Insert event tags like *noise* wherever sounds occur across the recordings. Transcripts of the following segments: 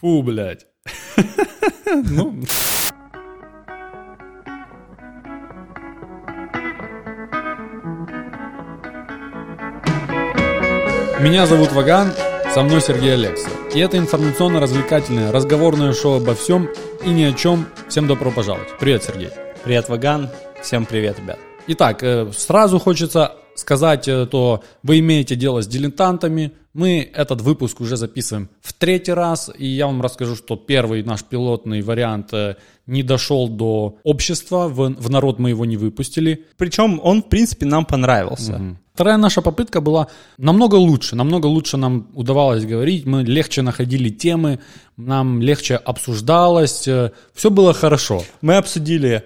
Фу, блядь. Ну, Меня зовут Ваган, со мной Сергей Алекса. И это информационно-развлекательное, разговорное шоу обо всем и ни о чем. Всем добро пожаловать. Привет, Сергей. Привет, Ваган. Всем привет, ребят. Итак, э, сразу хочется сказать, э, то вы имеете дело с дилетантами. Мы этот выпуск уже записываем в третий раз, и я вам расскажу, что первый наш пилотный вариант э, не дошел до общества, в, в народ мы его не выпустили. Причем он, в принципе, нам понравился. Угу. Вторая наша попытка была намного лучше, намного лучше нам удавалось говорить, мы легче находили темы, нам легче обсуждалось, э, все было хорошо. Мы обсудили,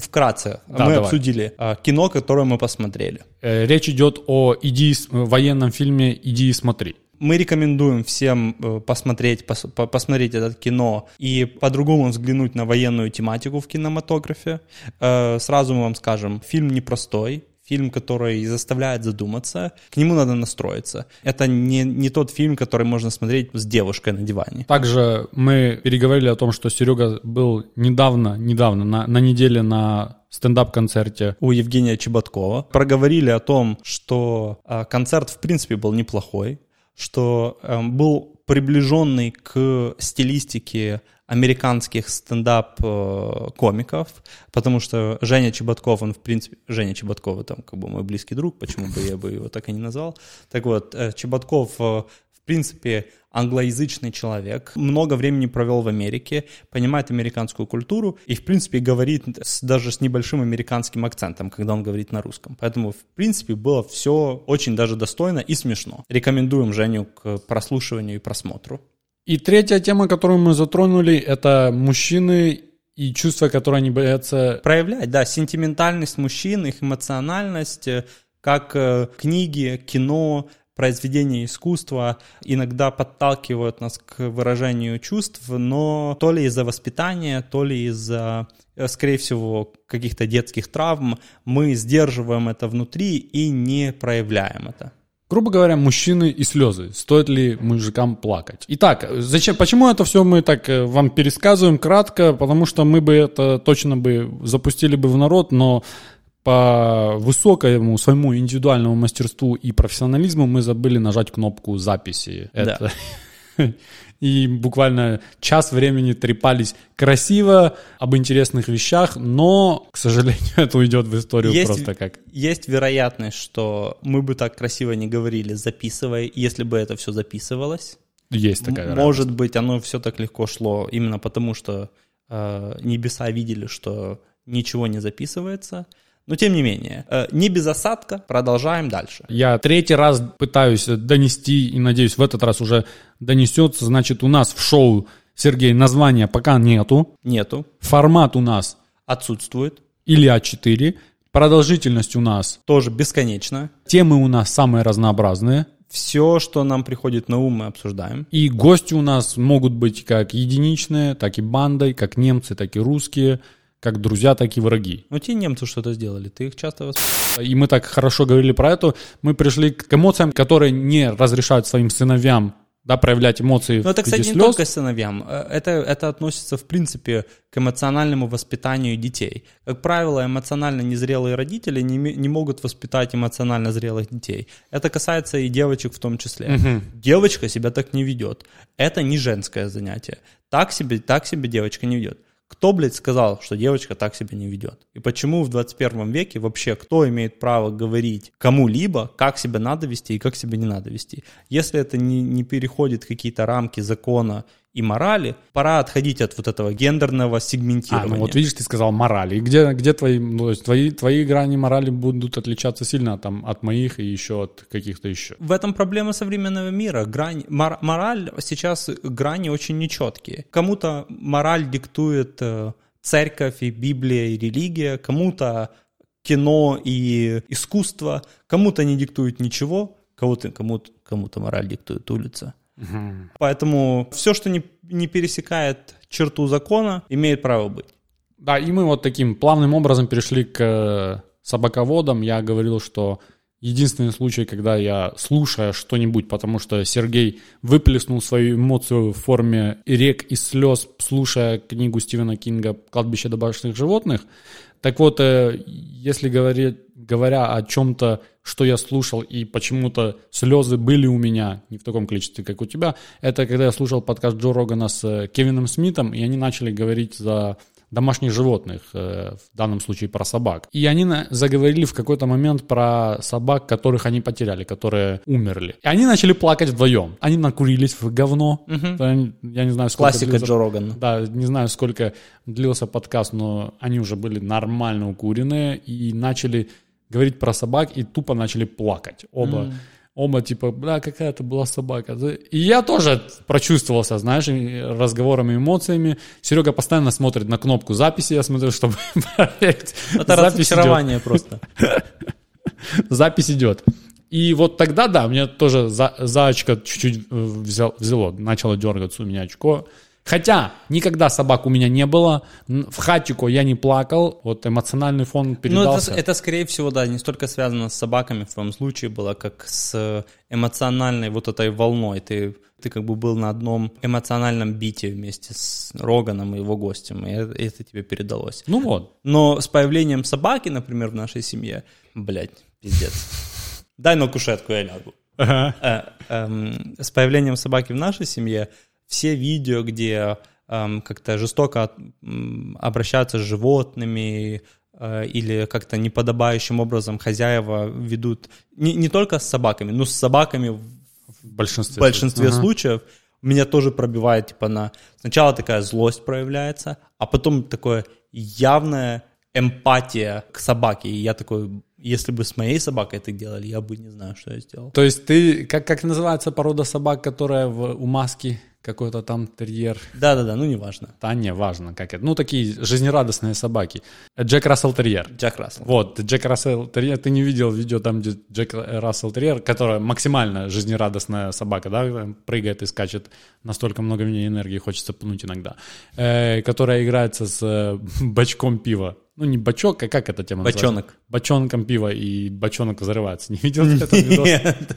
вкратце, Да, мы давай. обсудили э, кино, которое мы посмотрели. Э, Речь идет о иди, военном фильме «Иди и смотри». Мы рекомендуем всем э, посмотреть, пос- по- посмотреть это кино и по-другому взглянуть на военную тематику в кинематографе. Э, Сразу мы вам скажем, фильм непростой, фильм, который заставляет задуматься, к нему надо настроиться. Это не, не тот фильм, который можно смотреть с девушкой на диване. Также мы переговорили о том, что Серега был недавно, недавно, на, на неделе на стендап-концерте. у Евгения Чеботкова. Проговорили о том, что э, концерт в принципе был неплохой, что э, был приближенный к стилистике американских стендап-комиков, потому что Женя Чеботков, он в принципе, Женя Чеботков, это как бы мой близкий друг, почему бы я бы его так и не назвал. Так вот, э, Чеботков э, в принципе, англоязычный человек, много времени провел в Америке, понимает американскую культуру и, в принципе, говорит с- даже с небольшим американским акцентом, когда он говорит на русском. Поэтому, в принципе, было все очень даже достойно и смешно. Рекомендуем Женю к прослушиванию и просмотру. И третья тема, которую мы затронули, это мужчины и чувства, которые они боятся Проявлять, да, сентиментальность мужчин, их эмоциональность, э, как э, книги, кино, произведения искусства иногда подталкивают нас к выражению чувств, но то ли из-за воспитания, то ли из-за, э, скорее всего, каких-то детских травм мы сдерживаем это внутри и не проявляем это. Грубо говоря, мужчины и слезы. Стоит ли мужикам плакать? Итак, зачем, почему это все мы так э, вам пересказываем кратко? Потому что мы бы это точно бы запустили бы в народ, но по высокому своему индивидуальному мастерству и профессионализму мы забыли нажать кнопку записи. Это. *laughs* И буквально час времени трепались красиво об интересных вещах, но, к сожалению, *laughs* это уйдет в историю Есть- просто как Есть вероятность, что мы бы так красиво не говорили, записывая, если бы это все записывалось. есть такая вероятность. Может быть, оно все так легко шло именно потому, что э, небеса видели, что ничего не записывается. Но тем не менее, э, не без осадка, продолжаем дальше. Я третий раз пытаюсь донести, и надеюсь, в этот раз уже донесется. Значит, у нас в шоу, Сергей, названия пока нету. Нету, Формат у нас отсутствует, или А4. Продолжительность у нас. тоже бесконечно. Темы у нас самые разнообразные. Все, что нам приходит на ум, мы обсуждаем. И гости у нас могут быть как единичные, так и бандой, как немцы, так и русские, как друзья, так и враги. Но те немцы что-то сделали, ты их часто восп... И мы так хорошо говорили про это. Мы пришли к эмоциям, которые не разрешают своим сыновьям да, проявлять эмоции Ну, это, кстати, не слез. только сыновьям. Э, Это, это относится, в принципе, к эмоциональному воспитанию детей. Как правило, эмоционально незрелые родители не, не могут воспитать эмоционально зрелых детей. Это касается и девочек в том числе. Девочка себя так не ведет. Это не женское занятие. Так себе, так себе девочка не ведет. Кто, блядь, сказал, что девочка так себя не ведет? И почему в 21 веке вообще кто имеет право говорить кому-либо, как себя надо вести и как себя не надо вести? Если это не, не переходит какие-то рамки закона и морали, пора отходить от вот этого гендерного А, сегментирования. ну вот видишь, ты сказал морали. И где, где твои, ну, то есть твои, твои грани морали будут отличаться сильно там, от моих и еще от каких-то еще? В этом проблема современного мира. Грань, мор- мораль сейчас грани очень нечеткие. Кому-то мораль диктует э, церковь и Библия и религия, кому-то кино и искусство, кому-то не диктует ничего, кому-то, кому-то, кому-то мораль диктует улица. Поэтому все, что не, не пересекает черту закона, имеет право быть. Да, и мы вот таким плавным образом перешли к э, собаководам. Я говорил, что единственный случай, когда я, слушая что-нибудь, потому что Сергей выплеснул свою эмоцию в форме рек и слез, слушая книгу Стивена Кинга «Кладбище домашних животных», так вот, э, если говорить, говоря о чем-то, что я слушал, и почему-то слезы были у меня, не в таком количестве, как у тебя, это когда я слушал подкаст Джо Рогана с э, Кевином Смитом, и они начали говорить за домашних животных, э, в данном случае про собак. И они заговорили в какой-то момент про собак, которых они потеряли, которые умерли. И они начали плакать вдвоем. Они накурились в говно. Угу. Я не знаю, сколько Классика длился... Джо Рогана. Да, не знаю, сколько длился подкаст, но они уже были нормально укуренные и начали говорить про собак и тупо начали плакать. Оба. Mm оба типа, бля, какая это была собака. И я тоже прочувствовался, знаешь, разговорами, эмоциями. Серега постоянно смотрит на кнопку записи, я смотрю, чтобы *laughs* проверить. Это разочарование просто. *laughs* Запись идет. И вот тогда, да, мне тоже за, за очко чуть-чуть взял, взяло, начало дергаться у меня очко. Хотя никогда собак у меня не было, в хатику я не плакал, вот эмоциональный фон передался. Ну, это, это, скорее всего, да, не столько связано с собаками в твоем случае было, как с эмоциональной вот этой волной. Ты, ты как бы был на одном эмоциональном бите вместе с Роганом и его гостем, и это, это тебе передалось. Ну вот. Но с появлением собаки, например, в нашей семье, блядь, пиздец. Дай на кушетку, я лягу. Ага. Э, эм, с появлением собаки в нашей семье все видео, где эм, как-то жестоко обращаются с животными э, или как-то неподобающим образом хозяева ведут не, не только с собаками, но с собаками в большинстве, в большинстве случаев, случаев меня тоже пробивает типа на сначала такая злость проявляется, а потом такое явная эмпатия к собаке. И я такой, если бы с моей собакой это делали, я бы не знаю, что я сделал. То есть ты, как, как называется порода собак, которая в, у маски? Какой-то там терьер. Да-да-да, ну неважно. Да, не важно, как это. Ну, такие жизнерадостные собаки. Джек Рассел терьер. Джек Рассел. Вот, Джек Рассел терьер. Ты не видел видео там, где Джек Рассел терьер, которая максимально жизнерадостная собака, да, прыгает и скачет, настолько много мне энергии хочется пнуть иногда, э, которая играется с э, бачком пива ну не бачок, а как эта тема Бочонок. Называется? Бочонком пива, и бочонок взрывается. Не видел *laughs* этот видос? Нет.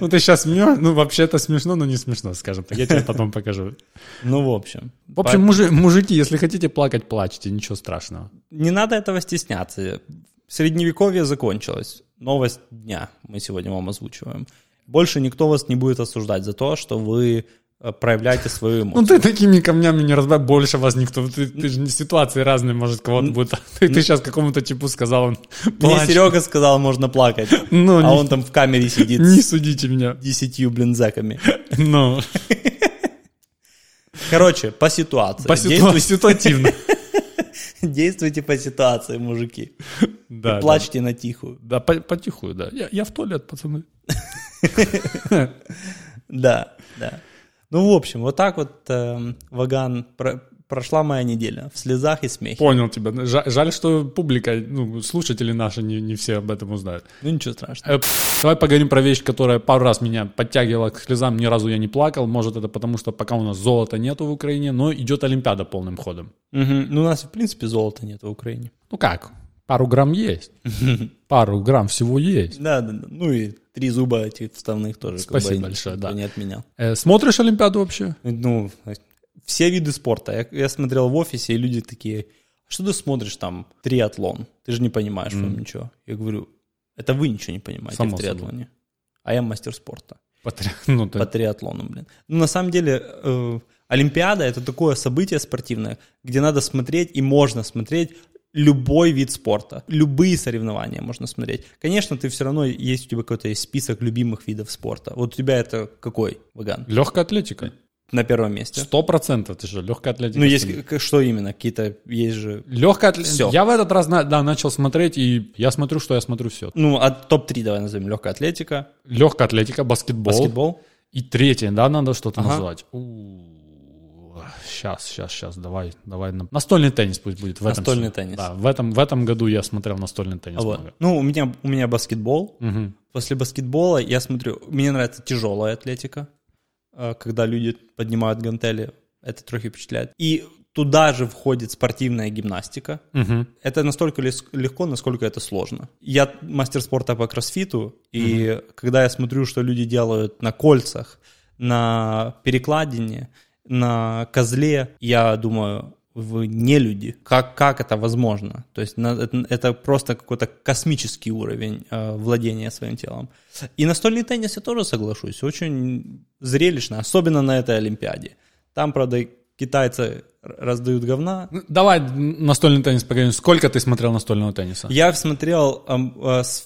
Ну ты сейчас смеешь, ну вообще это смешно, но не смешно, скажем так. Я тебе потом покажу. Ну в общем. В общем, мужи, мужики, если хотите плакать, плачьте, ничего страшного. Не надо этого стесняться. Средневековье закончилось. Новость дня мы сегодня вам озвучиваем. Больше никто вас не будет осуждать за то, что вы проявляйте свою эмоцию. Ну ты такими камнями не разбавь, больше вас никто, ты, ты же ситуации разные, может кого-то будет, *laughs* ты, ты сейчас какому-то типу сказал, он Мне Серега сказал, можно плакать, *laughs* ну, а не, он там в камере сидит. Не судите меня. Десятью, блин, зэками. *laughs* Ну. Короче, по ситуации. По ситуации, ситуативно. Действуйте по ситуации, мужики. Да, И плачьте да. на тихую. Да, по, потихую, да. Я, я в туалет, пацаны. Да, да. Ну, в общем, вот так вот, э, Ваган, про, прошла моя неделя в слезах и смехе. Понял тебя. Жаль, что публика, ну, слушатели наши не, не все об этом узнают. Ну, ничего страшного. Э, давай поговорим про вещь, которая пару раз меня подтягивала к слезам, ни разу я не плакал. Может, это потому, что пока у нас золота нету в Украине, но идет Олимпиада полным ходом. Угу. Ну, у нас, в принципе, золота нету в Украине. Ну как? Пару грамм есть. *laughs* Пару грамм всего есть. Да, да, да. Ну и три зуба этих вставных тоже. Спасибо как бы, большое, да. Не отменял. Э, смотришь Олимпиаду вообще? Ну, все виды спорта. Я, я смотрел в офисе, и люди такие, «А что ты смотришь там триатлон? Ты же не понимаешь mm. в ничего. Я говорю, это вы ничего не понимаете Само в триатлоне. Собой. А я мастер спорта. *laughs* По, три... ну, ты... По триатлону, блин. Ну, на самом деле, э, Олимпиада — это такое событие спортивное, где надо смотреть и можно смотреть любой вид спорта, любые соревнования можно смотреть. Конечно, ты все равно есть у тебя какой-то есть список любимых видов спорта. Вот у тебя это какой, Ваган? Легкая атлетика. На первом месте. Сто процентов, ты же легкая атлетика. Ну, есть что именно? Какие-то есть же... Легкая атлетика. Я в этот раз, да, начал смотреть, и я смотрю, что я смотрю все. Ну, а топ-3 давай назовем. Легкая атлетика. Легкая атлетика, баскетбол. Баскетбол. И третье, да, надо что-то ага. назвать. У-у-у сейчас, сейчас, сейчас, давай, давай. Настольный теннис пусть будет. В настольный этом, теннис. Да, в этом, в этом году я смотрел настольный теннис. вот. Ну, у меня, у меня баскетбол. Угу. После баскетбола я смотрю, мне нравится тяжелая атлетика, э, когда люди поднимают гантели, это трохи впечатляет. И туда же входит спортивная гимнастика. Мгм. Это настолько легко, насколько это сложно. Я мастер спорта по кроссфиту, и когда я смотрю, что люди делают на кольцах, на перекладине, на козле, я думаю, не люди. Как, как это возможно? То есть на- это, это просто какой-то космический уровень э, владения своим телом. И настольный теннис я тоже соглашусь, очень зрелищно, особенно на этой Олимпиаде. Там, правда, китайцы раздают говна, Ну, Давай настольный теннис поговорим. Сколько ты смотрел настольного тенниса? Я смотрел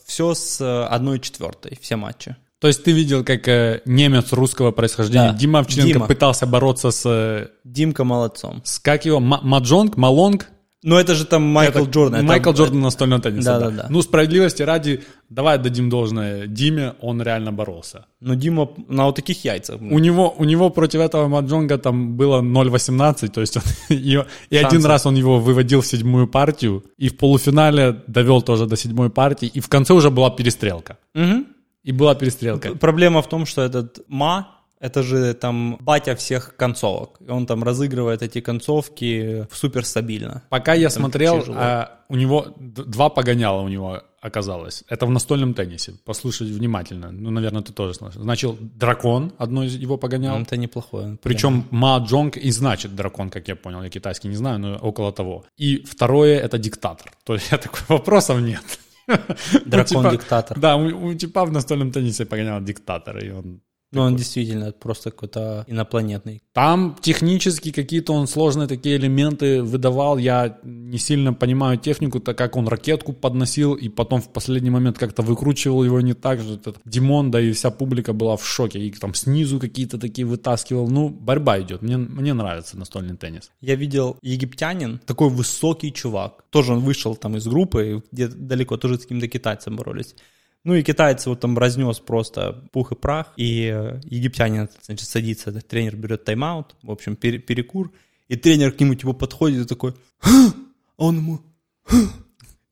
все с э, 1 четвертой, все матчи. То есть ты видел, как э, немец русского происхождения Да. Дима Овчаренко Дима. пытался бороться с, э, Димка молодцом. с как его, Ма- Маджонг, Ма Лонг? Ну, это же там Майкл Это Джордан. это- Майкл Джордан настольного тенниса. Да, да, да. Ну, справедливости ради, давай дадим должное Диме, он реально боролся. Ну, Дима на вот таких яйцах. У него, у него против этого Маджонга там было 0,18, то есть он, *laughs* и, и один раз он его выводил в седьмую партию, и в полуфинале довел тоже до седьмой партии, и в конце уже была перестрелка. Мгм. И была перестрелка. Проблема в том, что этот Ма, это же там батя всех концовок. И он там разыгрывает эти концовки супер стабильно. Пока я смотрел, тяжело. а, у него два погоняла у него оказалось. Это в настольном теннисе. Послушать внимательно. Ну, наверное, ты тоже слышал. Значит, дракон, одно из его погонял. Это неплохое. Причем Ма Джонг и значит дракон, как я понял. Я китайский не знаю, но около того. И второе — это диктатор. То есть я такой, вопросов нет. Дракон-диктатор. Да, у, у типа в настольном теннисе погонял диктатора, и он Ну, он действительно просто какой-то инопланетный. Там технически какие-то он сложные такие элементы выдавал. Я не сильно понимаю технику, так как он ракетку подносил и потом в последний момент как-то выкручивал его не так же. Этот Димон, да и вся публика была в шоке. И там снизу какие-то такие вытаскивал. Ну, борьба идет. Мне, мне нравится настольный теннис. Я видел египтянин, такой высокий чувак. Тоже он вышел там из группы, где далеко тоже с каким-то китайцем боролись. Ну и китайцы вот там разнес просто пух и прах. И э, египтянин, значит, садится, этот тренер берет тайм-аут, в общем, пере- перекур. И тренер к нему типа подходит и такой, а он ему, «Ха!»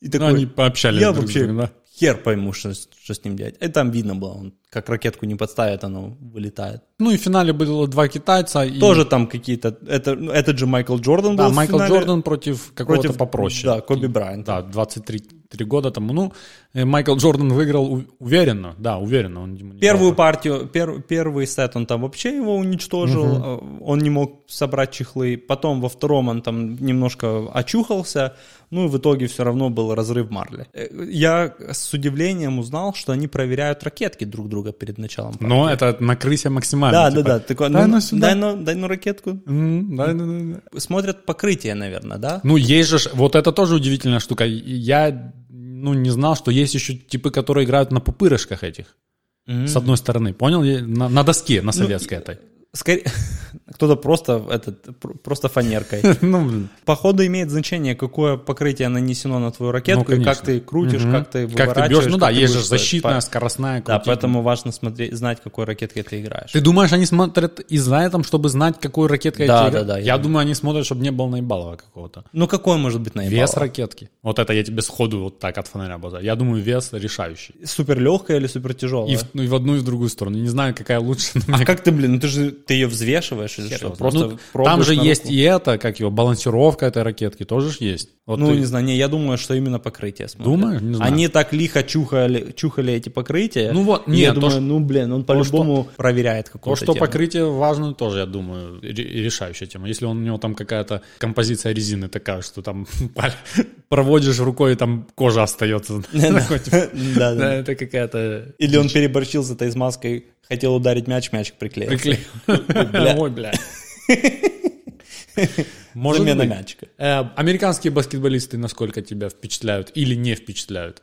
и Ну, такой, они пообщались я друг вообще да? хер пойму, что, что с ним делать. И там видно было, он как ракетку не подставит, оно вылетает. Ну и в финале было два китайца. И... Тоже там какие-то, это, этот же Майкл Джордан Да, был Майкл. Джордан против какого-то Против, попроще. да, Коби Брайанта. Да, 23 три года тому. Ну, э, Майкл Джордан выиграл уверенно. Да, уверенно. Он Первую партию, пер- первый сет он там вообще его уничтожил, э, он не мог собрать чехлы. Потом во втором он там немножко очухался, ну и в итоге все равно был разрыв марли. Э, Я с удивлением узнал, что они проверяют ракетки друг друга перед началом партии. Но это на крысе максимально. Да, типа, да, да. Такой, дай ну, ну сюда. дай, ну, дай ну ракетку. М, да, да, да. Смотрят покрытие, наверное, да? Ну, есть же, вот это тоже удивительная штука. Я, ну, не знал, что есть еще типы, которые играют на пупырышках этих. С одной стороны, понял? На, на доске, на советской этой. Скорее, *laughs* кто-то просто, этот, пр- просто фанеркой. *laughs* Ну. Походу имеет значение, какое покрытие нанесено на твою ракетку, Ну, и как ты крутишь, как ты Как ты выворачиваешь. бьешь, ну да, ты есть же защитная, По- скоростная. Да, поэтому важно смотреть, знать, какой ракеткой ты играешь. Ты думаешь, они смотрят из-за этого, чтобы знать, какую ракеткой Да, эти да, играют? да, Я, я думаю, они смотрят, чтобы не было наебалова какого-то. Ну какой может быть наиболее? Вес ракетки. Вот это я тебе сходу вот так от фонаря базар. Я думаю, вес решающий. Супер легкая или супер тяжелая? И в, ну, и в одну, и в другую сторону. Не знаю, какая лучше. А как ты, блин, ну ты же ты ее взвешиваешь или что? Просто ну, там же есть руку? и это, как его, балансировка этой ракетки тоже ж есть. Вот Ну, ты- не знаю, не, я думаю, что именно покрытие смотрят. Думаешь? Не знаю. Они так лихо чухали, чухали эти покрытия. Ну вот, нет, я то, думаю, что- ну, блин, он по-любому проверяет То, какую-то что тему. покрытие важно, тоже, я думаю, ре- решающая тема. Если он, у него там какая-то композиция резины такая, что там *laughs* проводишь рукой, и там кожа остается. *laughs* *laughs* Да, да. это какая-то... Или он переборщил с этой смазкой, хотел ударить мяч, мяч приклеился. Приклеил. Ой, бля. Может Замена быть. мячика. Э, Американские баскетболисты насколько тебя впечатляют или не впечатляют?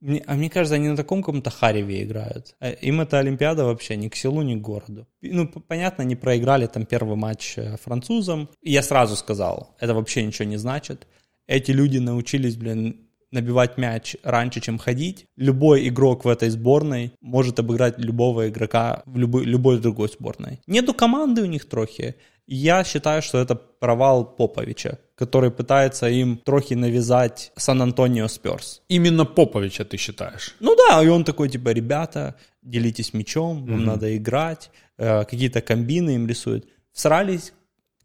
Мне- а мне кажется, они на таком каком-то хареве играют. А Им эта Олимпиада вообще ни к селу, ни к городу. Ну, понятно, они проиграли там первый матч э, французам. И я сразу сказал, это вообще ничего не значит. Эти люди научились, блин, набивать мяч раньше, чем ходить. Любой игрок в этой сборной может обыграть любого игрока в любой, любой другой сборной. Нету команды у них трохи. Я считаю, что это провал Поповича, который пытается им трохи навязать Сан-Антонио Сперс. Именно Поповича ты считаешь? Ну да, и он такой, типа, ребята, делитесь мячом, вам надо играть, э, какие-то комбины им рисуют. Всрались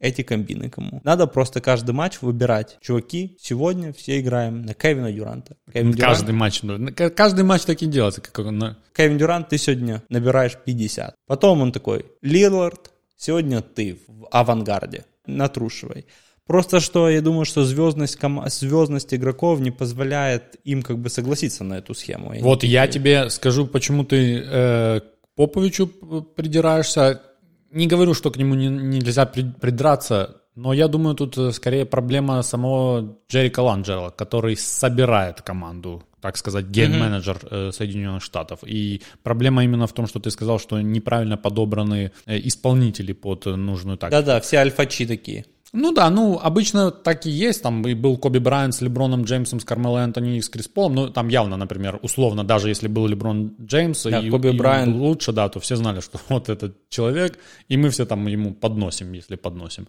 эти комбины кому. Надо просто каждый матч выбирать. Чуваки, сегодня все играем на Кевина Дюранта. Кевин каждый матч. ну, Каждый матч так и делается. Как он, на- Кевин Дюрант, ты сегодня набираешь 50. Потом он такой, Лилард, сегодня ты в авангарде, натрушивай. Просто что я думаю, что звездность, кома- звездность игроков не позволяет им как бы согласиться на эту схему. И Вот я тебе скажу, почему ты э, к Поповичу придираешься. Не говорю, что к нему не- нельзя при- придраться, но я думаю, тут э, скорее проблема самого Джерри Каланджела, который собирает команду, так сказать, ген-менеджер э, Соединенных Штатов. И проблема именно в том, что ты сказал, что неправильно подобраны э, исполнители под нужную тактику. Да-да, все альфачи такие. Ну да, ну обычно так и есть. Там и был Коби Брайант с Леброном Джеймсом, с Кармело Энтони и с Крис Полом. Ну там явно, например, условно, даже если был Леброн Джеймс Да, и, Коби и был лучше, да, то все знали, что *laughs* вот этот человек, и мы все там ему подносим, если подносим.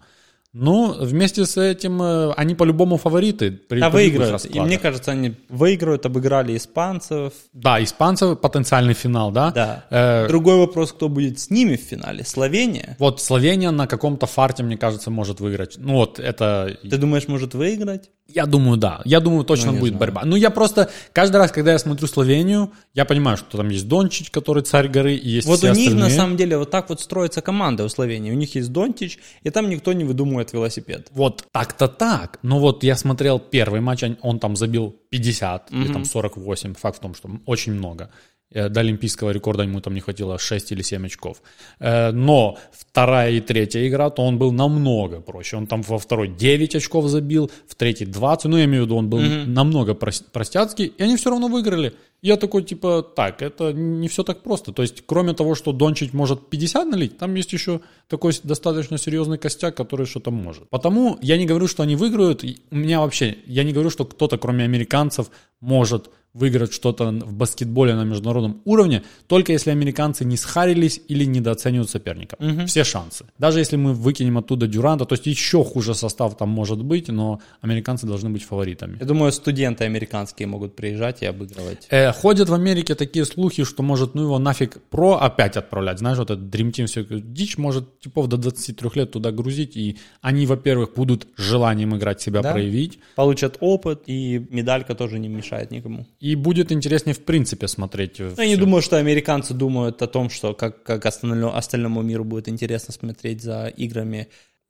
Ну, вместе с этим э, они по-любому фавориты. При, А любых выиграют. И мне кажется, они выиграют, обыграли испанцев. Да, испанцев потенциальный финал, да? Да. Э, Другой вопрос, кто будет с ними в финале. Словения? вот Словения на каком-то фарте, мне кажется, может выиграть. Ну вот это Ты думаешь, может выиграть? Я думаю, да. Я думаю, точно Ну, будет знаю. борьба. Ну, я просто каждый раз, когда я смотрю Словению, я понимаю, что там есть Дончич, который царь горы, и есть Вот у них остальные. на самом деле вот так вот строится команда у Словении. У них есть Донтич, и там никто не выдумывает велосипед. Вот так-то так. Но вот я смотрел первый матч, он- там забил 50 или там 48. Факт в том, что очень много. Э, До олимпийского рекорда ему там не хватило 6 или 7 очков. Э, Но вторая и третья игра, то он был намного проще. Он там во второй 9 очков забил, в третьей 20. Ну, я имею в виду, он был намного прос- простяцкий, и они все равно выиграли. Я такой, типа, так, это не все так просто. То есть, кроме того, что Дончич может 50 налить, там есть еще такой достаточно серьезный костяк, который что-то может. Потому я не говорю, что они выиграют. У меня вообще, я не говорю, что кто-то, кроме американцев, может выиграть что-то в баскетболе на международном уровне, только если американцы не схарились или недооценивают соперника. Все шансы. Даже если мы выкинем оттуда Дюранта, то есть еще хуже состав там может быть, но американцы должны быть фаворитами. Я думаю, студенты американские могут приезжать и обыгрывать. Э, ходят в Америке такие слухи, что может, ну его нафиг про опять отправлять. Знаешь, вот этот Dream Team все дичь может типов до 23 лет туда грузить, и они, во-первых, будут желанием играть себя Да. проявить, Получат опыт, и медалька тоже не мешает никому. и будет интереснее в принципе смотреть. Ну, я не думаю, что американцы думают о том, что как, как остальному, остальному миру будет интересно смотреть за играми.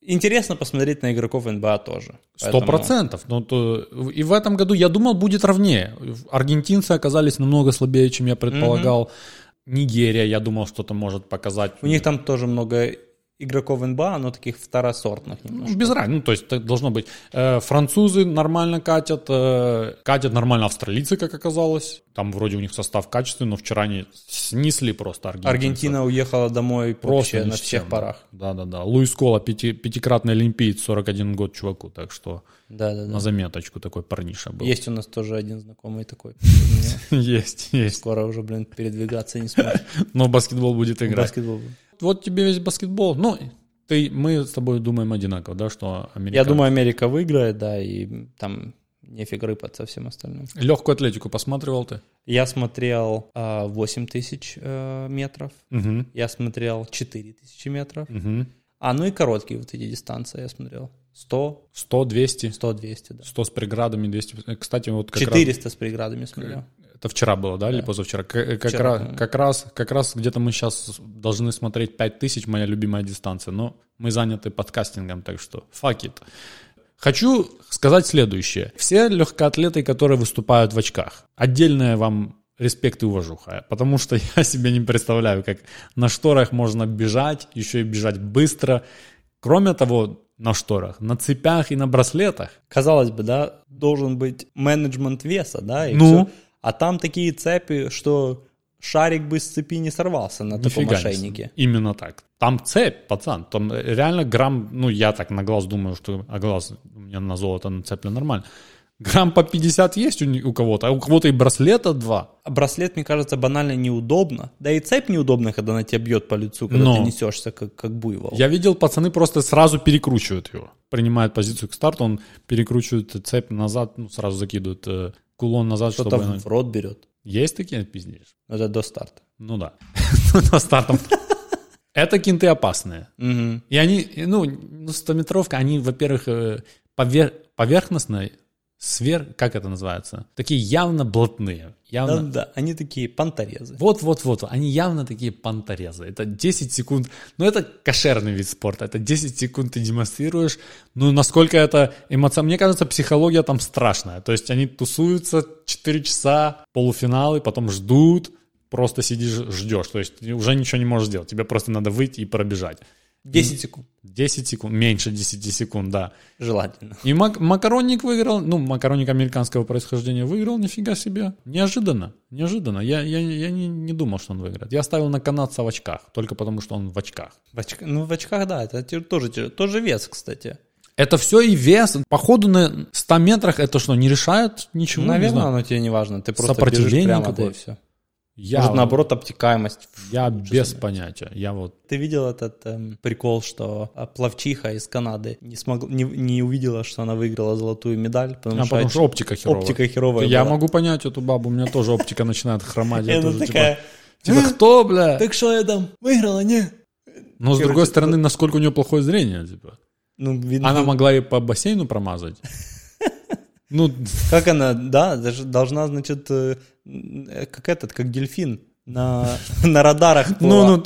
Интересно посмотреть на игроков НБА тоже. Сто процентов. Ну, то- И в этом году, я думал, будет ровнее. Аргентинцы оказались намного слабее, чем я предполагал. Нигерия, я думал, что-то может показать. У них там тоже много игроков НБА, но таких второсортных немножко. Ну, без разницы, ну, то есть так должно быть. Э, французы нормально катят, э, катят нормально австралийцы, как оказалось. Там вроде у них состав качественный, но вчера они снесли просто аргентинцев. Аргентина уехала домой просто на всех чем, парах. Да, да, да. Луис Кола, пяти- пятикратный олимпиец, 41 год чуваку, так что Да, да, да. на заметочку такой парниша был. Есть у нас тоже один знакомый такой. *laughs* Есть, есть. Скоро уже, блин, передвигаться не сможет. Но баскетбол будет играть. Баскетбол. Вот тебе весь баскетбол. Ну, ты, мы с тобой думаем одинаково, да, что Я американцы... думаю, Америка выиграет, да, и там нефиг рыпать со всем остальным. Легкую атлетику посматривал ты? Я смотрел а, 8 тысяч э, метров, Угу. я смотрел 4 тысячи метров, Угу. а ну и короткие вот эти дистанции я смотрел. 100, 100, 200, 100, 200, да. 100 с преградами, 200. Э, Кстати, вот как раз... 400 с преградами смотрел. Это вчера было, да, или позавчера? К- э, Как, Вчера, раз, как, раз, как раз где-то мы сейчас должны смотреть 5000, моя любимая дистанция, но мы заняты подкастингом, так что fuck it. Хочу сказать следующее. Все легкоатлеты, которые выступают в очках, отдельная вам респект и уважуха, потому что *laughs* я себе не представляю, как на шторах можно бежать, еще и бежать быстро. Кроме того, на шторах, на цепях и на браслетах. Казалось бы, да, должен быть менеджмент веса, да, и Ну? всё. А там такие цепи, что шарик бы с цепи не сорвался на таком Нифига ошейнике. себе. Именно так. Там цепь, пацан. Там реально грамм, ну я так на глаз думаю, что а глаз у меня на золото нацеплен нормально. Грамм по 50 есть у, у кого-то, а у кого-то и браслета два. А браслет, мне кажется, банально неудобно. Да и цепь неудобна, когда она тебя бьет по лицу, когда Но. ты несешься, как, как буйвол. Я видел, пацаны просто сразу перекручивают его. Принимают позицию к старту, он перекручивает цепь назад, ну, сразу закидывает э, кулон назад, Что-то чтобы... она- в рот берет. Есть такие, пиздишь? Это до старта. Ну да. *laughs* На стартом. Это кинты опасные. И они, ну, ну 100-метровка, они, во-первых, э, повер- поверхностные, свер... как это называется? Такие явно блатные. Явно... Да-да, они такие понторезы. Вот-вот-вот, они явно такие понторезы. Это 10 секунд, ну это кошерный вид спорта, это 10 секунд ты демонстрируешь, ну насколько это эмоционально, мне кажется, психология там страшная. То есть они тусуются 4 часа, полуфиналы, потом ждут, просто сидишь, ждешь. То есть ты уже ничего не можешь сделать, тебе просто надо выйти и пробежать. 10 секунд. 10 секунд, меньше 10 секунд, да. Желательно. И Мак- Макаронник выиграл, ну, Макаронник американского происхождения выиграл, нифига себе. Неожиданно, неожиданно. Я, я, я не, не думал, что он выиграет. Я ставил на канадца в очках, только потому, что он в очках. В очка- Ну, в очках, да, это тоже, тоже вес, кстати. Это все и вес. Походу на 100 метрах это что, не решает ничего? Не Наверное, знаю. оно тебе не важно. Ты просто Сопротивление бежишь прямо, да и все. Я, Может, наоборот, обтекаемость. я без понятия. Я вот... Ты видел этот эм, прикол, что а, плавчиха из Канады не, смог, не, не увидела, что она выиграла золотую медаль, потому, А, что, потому что оптика херовая. оптика херовая Я была. могу понять эту бабу, у меня тоже оптика начинает хромать. Я *laughs* тоже, типа, такая, Типа, кто, бля? так что я там, выиграла, не? Но с другой стороны, насколько у нее плохое зрение, типа. Ну, видно, Она могла и по бассейну промазать. *laughs* Ну, как она, да, должна, значит, э, как этот, как дельфин на, *laughs* на радарах. ну, ну,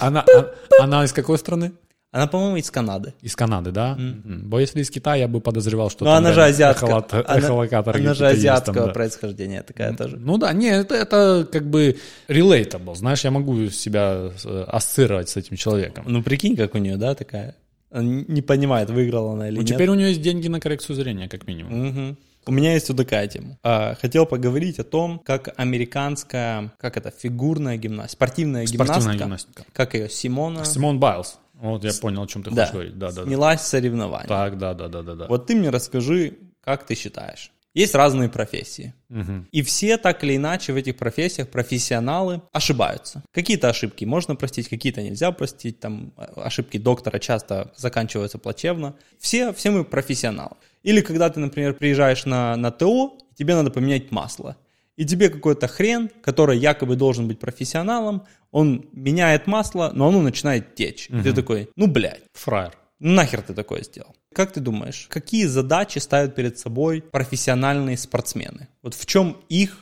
она, а- она из какой страны? Она, по-моему, из Канады. Из Канады, да? Мгм. Бо если из Китая, я бы подозревал, что Но там она же эхолот- Она, эхолокаторы она же там, азиатского да. происхождения такая тоже. Ну да, не, это, это как бы relatable, знаешь, я могу себя э, ассоциировать с этим человеком. Ну, прикинь, как у нее, да, такая. Она не понимает, выиграла она или Ну, нет. теперь у нее есть деньги на коррекцию зрения, как минимум. У меня есть вот такая тема. А, хотел поговорить о том, как американская, как это, фигурная гимнастика, спортивная, Спортивная гимнастика, гимнастика. как ее, Симона, Симон Байлз. Вот я понял, о чем ты да, хочешь говорить. Да, да, да. снялась с соревнований. Так, да, да, да, да, да. Вот ты мне расскажи, как ты считаешь. Есть разные профессии. Мгм. И все так или иначе в этих профессиях профессионалы ошибаются. Какие-то ошибки можно простить, какие-то нельзя простить. Там э, ошибки доктора часто заканчиваются плачевно. Все, все мы профессионалы. Или когда ты, например, приезжаешь на, на ТО, тебе надо поменять масло. И тебе какой-то хрен, который якобы должен быть профессионалом, он меняет масло, но оно начинает течь. И ты такой, ну, блядь. Фраер. Ну нахер ты такое сделал? Как ты думаешь, какие задачи ставят перед собой профессиональные спортсмены? Вот в чем их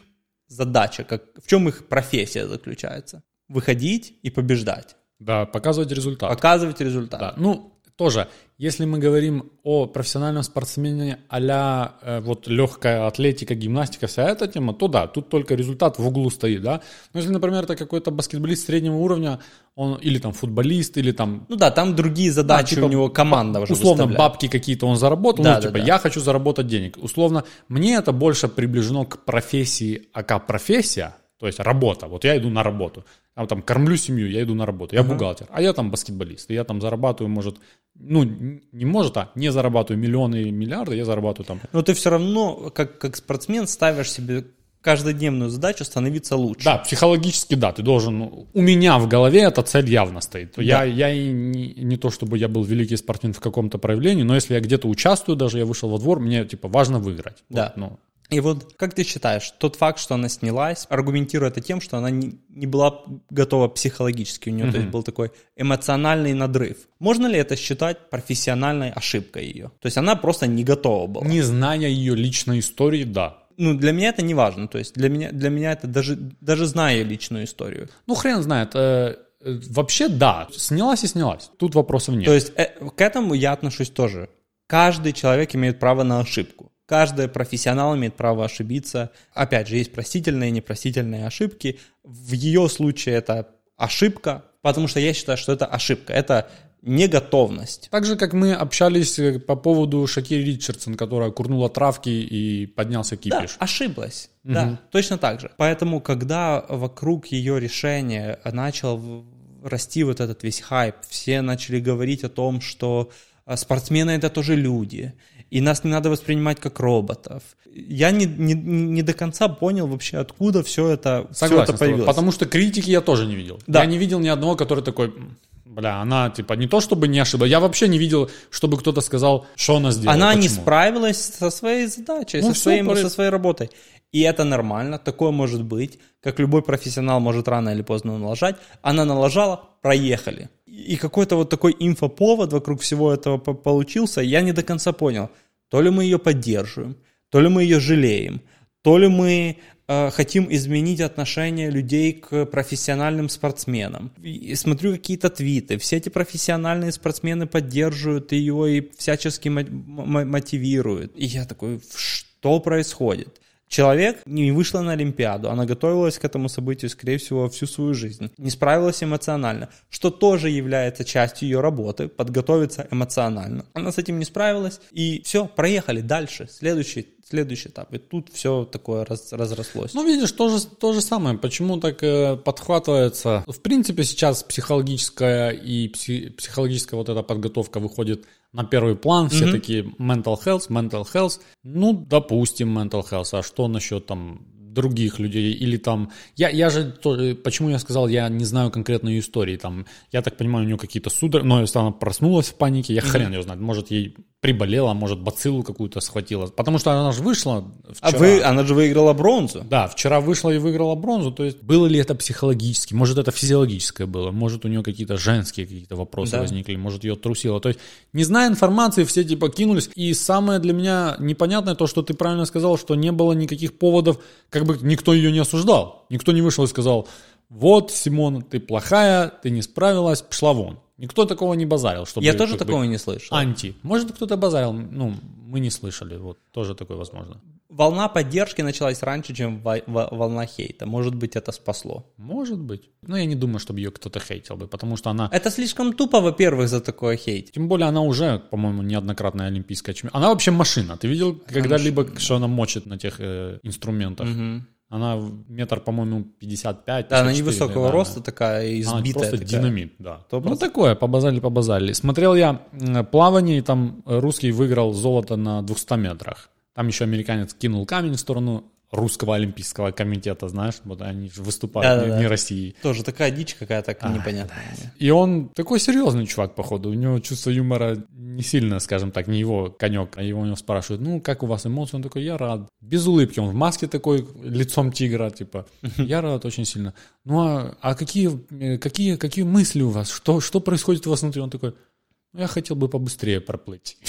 задача, как, в чем их профессия заключается? Выходить и побеждать, Да, показывать результат. показывать результат. Да, ну, тоже, если мы говорим о профессиональном спортсмене а вот легкая атлетика, гимнастика, вся эта тема, то да, тут только результат в углу стоит, да. Но если, например, это какой-то баскетболист среднего уровня, он или там футболист, или там Ну да, там другие задачи типа, у него команда уже условно выставляет. бабки какие-то он заработал, Да, ну, да, типа, да. я хочу заработать денег. Условно, мне это больше приближено к профессии, ака профессия, то есть работа. Вот я иду на работу. А там кормлю семью, я иду на работу. Я бухгалтер, а я там баскетболист. И я там зарабатываю, может, ну, не может, а не зарабатываю миллионы и миллиарды, я зарабатываю там Но ты все равно, как, как спортсмен, ставишь себе каждодневную задачу становиться лучше. Да, психологически да, ты должен. ну, У меня в голове эта цель явно стоит. Я, я и не, не то, чтобы я был великий спортсмен в каком-то проявлении, но если я где-то участвую, даже я вышел во двор, мне типа важно выиграть. Вот, Да. ну, И вот как ты считаешь, тот факт, что она снялась, аргументируя это тем, что она не, не была готова психологически, у нее то есть, был такой эмоциональный надрыв. Можно ли это считать профессиональной ошибкой ее? То есть она просто не готова была. не зная ее личной истории, да. Ну, для меня это не важно. То есть для меня, для меня это даже, даже зная ее личную историю. Ну, хрен знает. э, э, вообще, да, снялась и снялась. Тут вопросов нет. То есть э, к этому я отношусь тоже. Каждый человек имеет право на ошибку. Каждый профессионал имеет право ошибиться. Опять же, есть простительные и непростительные ошибки. В ее случае это ошибка, потому что я считаю, что это ошибка. Это неготовность. Так же, как мы общались э, по поводу Шакири Ричардсон, которая курнула травки и поднялся Да, кипиш. ошиблась. Да, точно так же. Поэтому, когда вокруг ее решения начал расти вот этот весь хайп, все начали говорить о том, что а, спортсмены это тоже люди, и нас не надо воспринимать как роботов. Я не, не, не до конца понял вообще, откуда все это, все Согласен это с тобой, появилось. Потому что критики я тоже не видел. Да. Я не видел ни одного, который такой, «М, Бля, она, типа, не то чтобы не ошиблась. Я вообще не видел, чтобы кто-то сказал, что она сделала. Она не почему. справилась со своей задачей, Ну, со, своим, пора- со своей работой. И это нормально, такое может быть. Как любой профессионал может рано или поздно налажать. Она налажала, проехали. И какой-то вот такой инфоповод вокруг всего этого по- получился, я не до конца понял. То ли мы ее поддерживаем, то ли мы ее жалеем, то ли мы э, хотим изменить отношение людей к профессиональным спортсменам. И смотрю какие-то твиты, все эти профессиональные спортсмены поддерживают ее и всячески мо- мо- мотивируют. И я такой, что происходит? Человек не вышла на Олимпиаду, она готовилась к этому событию, скорее всего, всю свою жизнь. Не справилась эмоционально, что тоже является частью ее работы, подготовиться эмоционально. Она с этим не справилась, и все, проехали дальше, следующий, следующий этап. И тут все такое раз- разрослось. Ну, видишь, то же, то же самое. Почему так э, подхватывается? В принципе, сейчас психологическая и пси- психологическая вот эта подготовка выходит на первый план. Все такие mental health, mental health. Ну, допустим, mental health. А что насчет там других людей или там... Я, я же... то- почему я сказал, я не знаю конкретно ее истории. Там, я так понимаю, у нее какие-то судороги... Но если она проснулась в панике, я хрен ее знает. Может, ей приболела, может, бациллу какую-то схватила. Потому что она же вышла а вчера. вы, она же выиграла бронзу. Да, вчера вышла и выиграла бронзу. То есть было ли это психологически? Может, это физиологическое было? Может, у нее какие-то женские какие-то вопросы Да. возникли? Может, ее трусило? То есть, не зная информации, все типа кинулись. И самое для меня непонятное то, что ты правильно сказал, что не было никаких поводов, как бы никто ее не осуждал. Никто не вышел и сказал, вот, Симона, ты плохая, ты не справилась, пошла вон. Никто такого не базарил. Чтобы Я тоже как бы такого не слышал. Анти. Может, кто-то базарил, ну, мы не слышали. Вот, тоже такое возможно. Волна поддержки началась раньше, чем во- во- волна хейта. Может быть, это спасло. Может быть. Но я не думаю, чтобы ее кто-то хейтил бы, потому что она... Это слишком тупо, во-первых, за такое хейт. Тем более она уже, по-моему, неоднократная олимпийская чемпионка. Она вообще машина. Ты видел когда-либо, что она мочит на тех э, инструментах? Она в метр, по-моему, 55. Да, она 54, невысокого да, роста да. такая, Она избитая просто такая. динамит, да. Сто Ну процентов. такое, побазали, побазали. Смотрел я плавание, и там русский выиграл золото на 200 метрах. Там еще американец кинул камень в сторону русского олимпийского комитета, знаешь, вот они же выступают Да-да-да. не, не России. Тоже такая дичь какая-то непонятная. И он такой серьезный чувак, походу. У него чувство юмора не сильно, скажем так, не его конек. А его у него спрашивают, ну, как у вас эмоции? Он такой, я рад. Без улыбки. Он в маске такой, лицом тигра, типа, *laughs* я рад очень сильно. Ну, а, а какие, э, какие, какие мысли у вас? Что, что происходит у вас внутри? Он такой, я хотел бы побыстрее проплыть. *laughs*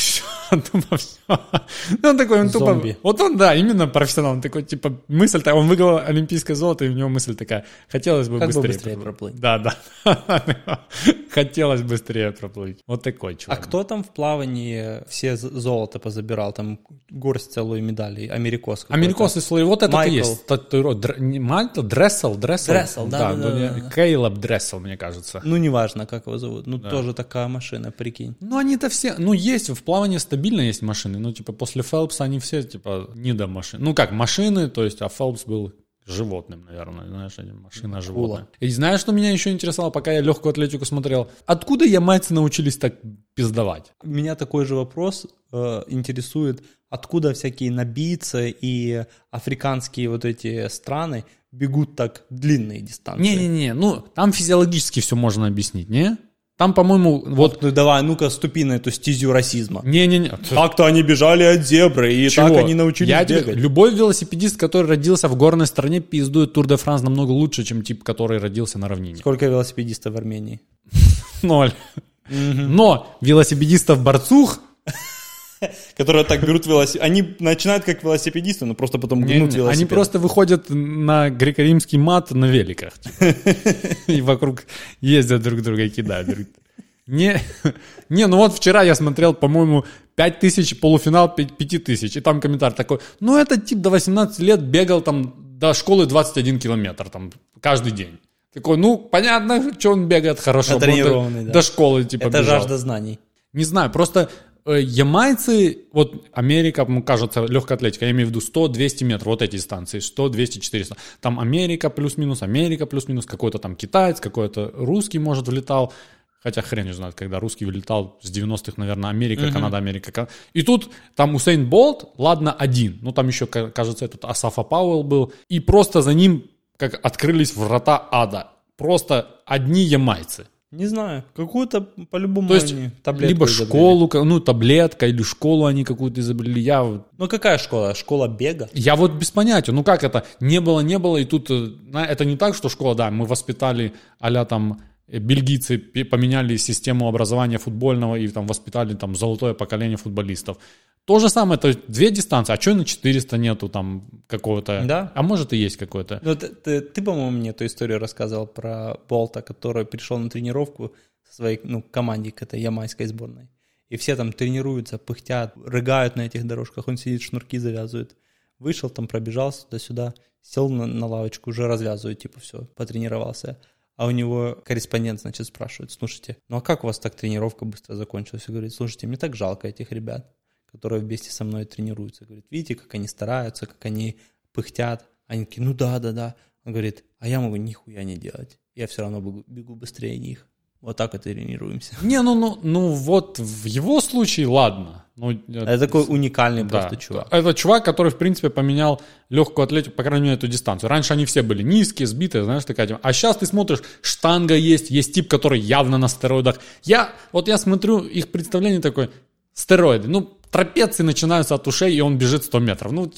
Ну, он такой, он тупо... Зомби. Вот он, да, именно профессионал. Он такой, типа, мысль, такая, он выиграл олимпийское золото, и у него мысль такая, хотелось бы Как бы быстрее, быстрее проплыть. Да, да. *laughs* Хотелось быстрее проплыть. Вот такой А чувак. кто там в плавании все золото позабирал? Там горсть целую медалей. Америкос какой-то. Америкосы свои, вот это и есть. татуировка. Майкл, Дрессел, Дрессел. Дрессел, да, да, да. Кейлоб Дрессел, мне кажется. Ну, неважно, как его зовут. Ну, тоже такая машина, прикинь. Ну, они-то все, ну, есть, в плавании стабильно есть машины, ну, типа, после Фелпса они все, типа, не до машин. Ну, как, машины, то есть, а Фелпс был животным, наверное, знаешь, машина животное. И знаешь, что меня еще интересовало, пока я легкую атлетику смотрел? Откуда ямайцы научились так пиздовать? Меня такой же вопрос э, интересует, откуда всякие набийцы и африканские вот эти страны бегут так длинные дистанции. Не-не-не, ну, там физиологически все можно объяснить, не? Там, по-моему, вот... Ну давай, ну-ка, ступи на эту стезю расизма. Не-не-не. Так-то они бежали от зебры, и Чего? так они научились Я тебе- бегать. любой велосипедист, который родился в горной стране, пиздует Тур де Франс намного лучше, чем тип, который родился на равнине. Сколько велосипедистов в Армении? *laughs* Ноль. Но велосипедистов-борцух *laughs* Которые так берут велосипед. Они начинают как велосипедисты, но просто потом гнут велосипед. Они просто выходят на греко-римский мат на великах. типа. *laughs* И вокруг ездят друг друга и кидают. Не, *laughs* не, ну вот вчера я смотрел, по-моему, 5 тысяч, полуфинал 5 тысяч. И там комментарий такой, ну этот тип до 18 лет бегал там до школы 21 километр там каждый день. Такой, ну, понятно, что он бегает хорошо. Натренированный, до, да. до школы, типа, Это бежал. жажда знаний. Не знаю, просто э, ямайцы, вот Америка, кажется, легкая атлетика, я имею в виду 100-200 метров, вот эти дистанции, 100, 200, 400. Там Америка плюс-минус, Америка плюс-минус, какой-то там китаец, какой-то русский, может, влетал. Хотя хрен не знает, когда русский вылетал с 90-х, наверное, Америка, Канада, Америка. Кан- И тут там Усейн Болт, ладно, один. Ну, там еще, ка- кажется, этот Асафа Пауэлл был. И просто за ним как открылись врата ада. Просто одни ямайцы. Не знаю, какую-то по-любому То есть, они таблетку либо изобрели. школу, ну, таблетка, или школу они какую-то изобрели. Я, вот- Ну какая школа? Школа бега? я вот без понятия. Ну, как это? Не было, не было, и тут... э, Это не так, что школа, да, мы воспитали а там бельгийцы пе- поменяли систему образования футбольного и там воспитали там золотое поколение футболистов. То же самое, это две дистанции. А что на 400 нету там какого-то... Да. А может и есть какой-то. Ну, ты, ты- ты, по-моему, мне эту историю рассказывал про Болта, который пришел на тренировку со своей ну, команде к этой ямайской сборной. И все там тренируются, пыхтят, рыгают на этих дорожках. Он сидит, шнурки завязывает. Вышел там, пробежался туда-сюда, сел на, на лавочку, уже развязывает, типа, все, потренировался. А у него корреспондент, значит, спрашивает, слушайте, ну а как у вас так тренировка быстро закончилась? И говорит, слушайте, мне так жалко этих ребят, которые вместе со мной тренируются. Говорит, видите, как они стараются, как они пыхтят. Они такие, ну да, да, да. Он говорит, а я могу нихуя не делать. Я все равно бегу, быстрее них. Вот так и тренируемся. Не, ну, ну, ну вот в его случае, ладно. Ну, э, Это такой уникальный Да. просто чувак. Это чувак, который, в принципе, поменял легкую атлетику, по крайней мере, эту дистанцию. Раньше они все были низкие, сбитые, знаешь, такая тема. А сейчас ты смотришь, штанга есть, есть тип, который явно на стероидах. Я, вот я смотрю, их представление такое, стероиды. Ну, трапеции начинаются от ушей, и он бежит 100 метров. Ну,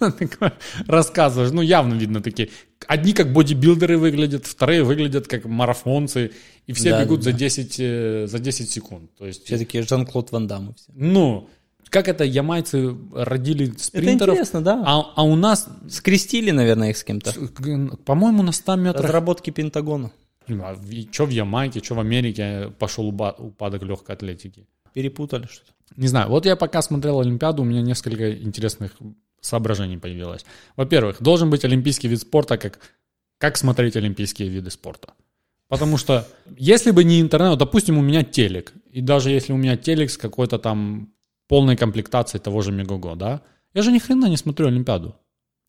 *laughs* рассказываешь, ну, явно видно такие. Одни как бодибилдеры выглядят, вторые выглядят как марафонцы, и все Да, бегут да, за 10, э, за 10 секунд. То есть, Все такие Жан-Клод Ван Даммы все. ну, как это ямайцы родили Это спринтеров, интересно, да. а, а у нас, Скрестили, наверное, их с кем-то. по-моему, на 100 метрах, Разработки Пентагона. что в Ямайке, что в Америке пошел уба- упадок легкой атлетики. Перепутали что-то. Не знаю, вот я пока смотрел Олимпиаду, у меня несколько интересных соображений появилось. Во-первых, должен быть олимпийский вид спорта, как, как смотреть олимпийские виды спорта. Потому что если бы не интернет, допустим, у меня телек, и даже если у меня телек с какой-то там полной комплектацией того же Мегаго, да, я же ни хрена не смотрю Олимпиаду.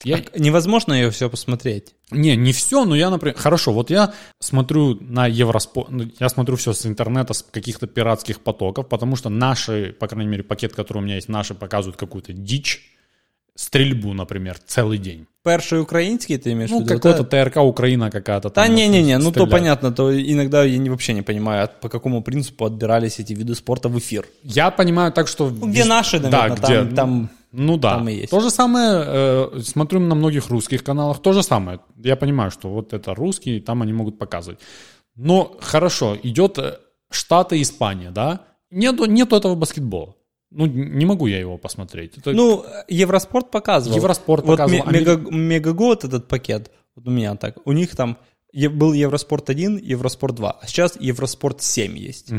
Я, Так невозможно ее все посмотреть. не, не все, но я, например, хорошо, вот я смотрю на Евроспорт, я смотрю все с интернета, с каких-то пиратских потоков, потому что наши, по крайней мере, пакет, который у меня есть, наши показывают какую-то дичь, стрельбу, например, целый день. Перший український ти имеешь в Ну, виду? какой-то да? ТРК Украина какая-то Да там. не-не-не, ну то понятно, то иногда я не, вообще не понимаю, от- по какому принципу отбирались эти виды спорта в эфир. Я понимаю так, что... Ну, где наши, наверное, да, там, где, там, Ну да. там и есть. То же самое, э, смотрю на многих русских каналах, то же самое. Я понимаю, что вот это русские, там они могут показывать. Но хорошо, идет э, Штаты, Испания, да? Нету, нету этого баскетбола. Ну, не могу я его посмотреть. Это- Ну, Евроспорт показывал. Евроспорт вот показывал, ме- мега, Мегаго, вот этот пакет, вот у меня так, у них там был Евроспорт 1, Евроспорт 2, а сейчас Евроспорт 7 есть.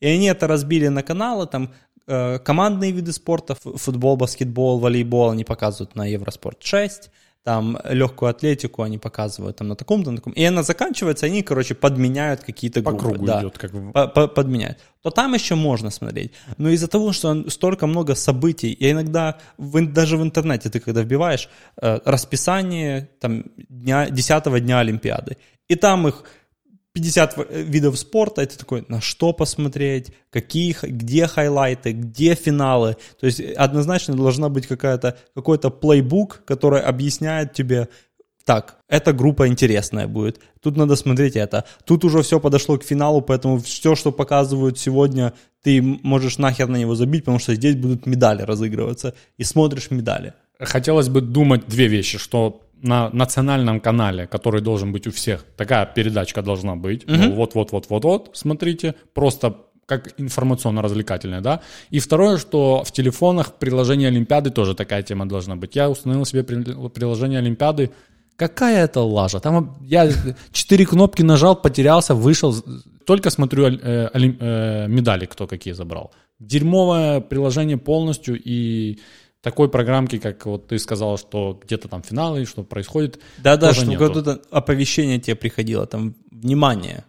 И они это разбили на каналы, там э, командные виды спорта, футбол, баскетбол, волейбол они показывают на Евроспорт 6, там легкую атлетику они показывают там на таком-то, на таком. И она заканчивается, они, короче, подменяют какие-то по группы. кругу да. идет. Как... подменяют, то там еще можно смотреть. Но из-за того, что столько много событий, и иногда в даже в интернете ты когда вбиваешь э, расписание там, дня, 10 дня Олимпиады, и там их 50 в- э, видов спорта, ты такой, на что посмотреть, какие, где хайлайты, где финалы. То есть однозначно должна быть какая-то, какой-то плейбук, который объясняет тебе, так, эта группа интересная будет, тут надо смотреть это. Тут уже все подошло к финалу, поэтому все, что показывают сегодня, ты можешь нахер на него забить, потому что здесь будут медали разыгрываться, и смотришь медали. Хотелось бы думать две вещи, что на национальном канале, который должен быть у всех, такая передачка должна быть. Мол, Вот-вот-вот-вот-вот, смотрите, просто как информационно-развлекательная, да. И второе, что в телефонах приложение Олимпиады тоже такая тема должна быть. Я установил себе при- приложение Олимпиады. Какая это лажа? Там я четыре кнопки нажал, потерялся, вышел. Только смотрю э, э, медали, кто какие забрал. Дерьмовое приложение полностью и такой программки, как вот ты сказал, что где-то там финалы, что происходит. Тоже чтобы нету. какое-то оповещение тебе приходило, там, внимание,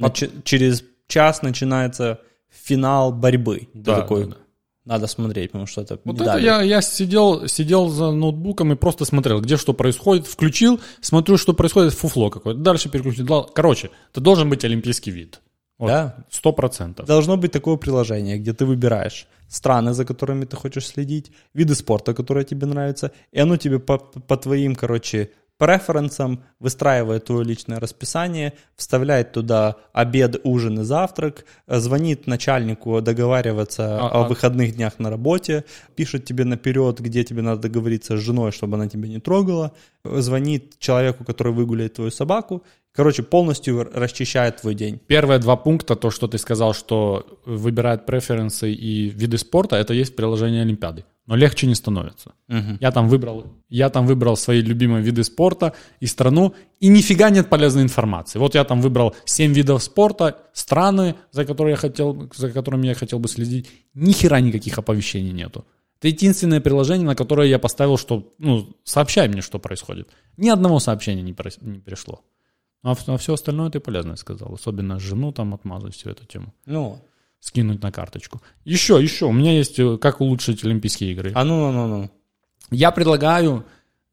нач- через час начинается финал борьбы. Ты Да, такой, да, да. надо смотреть, потому что это Вот медали. это я, я сидел, сидел за ноутбуком и просто смотрел, где что происходит, включил, смотрю, что происходит, фуфло какое-то. Дальше переключил. Короче, это должен быть олимпийский вид. Вот, Да. Сто процентов. Должно быть такое приложение, где ты выбираешь страны, за которыми ты хочешь следить, виды спорта, которые тебе нравятся, и оно тебе по, по твоим, короче, преференсам, выстраивает твое личное расписание, вставляет туда обед, ужин и завтрак, э, звонит начальнику договариваться А- о выходных днях на работе, пишет тебе наперед, где тебе надо договориться с женой, чтобы она тебя не трогала, э, звонит человеку, который выгуляет твою собаку. Короче, полностью расчищает твой день. Первые два пункта, то, что ты сказал, что выбирает преференсы и виды спорта, это есть в приложении Олимпиады. Но легче не становится. Я там выбрал, я там выбрал свои любимые виды спорта и страну, и нифига нет полезной информации. Вот я там выбрал 7 видов спорта, страны, за которые я хотел, за которыми я хотел бы следить. Ни хера никаких оповещений нету. Это единственное приложение, на которое я поставил, что, ну, сообщай мне, что происходит. Ни одного сообщения не, прос- не пришло. А, в- а все остальное ты полезное сказал. Особенно жену там отмазать всю эту тему. Ну, Скинуть на карточку. Еще, еще. У меня есть э, как улучшить Олимпийские игры. а ну, ну, ну, ну. Я предлагаю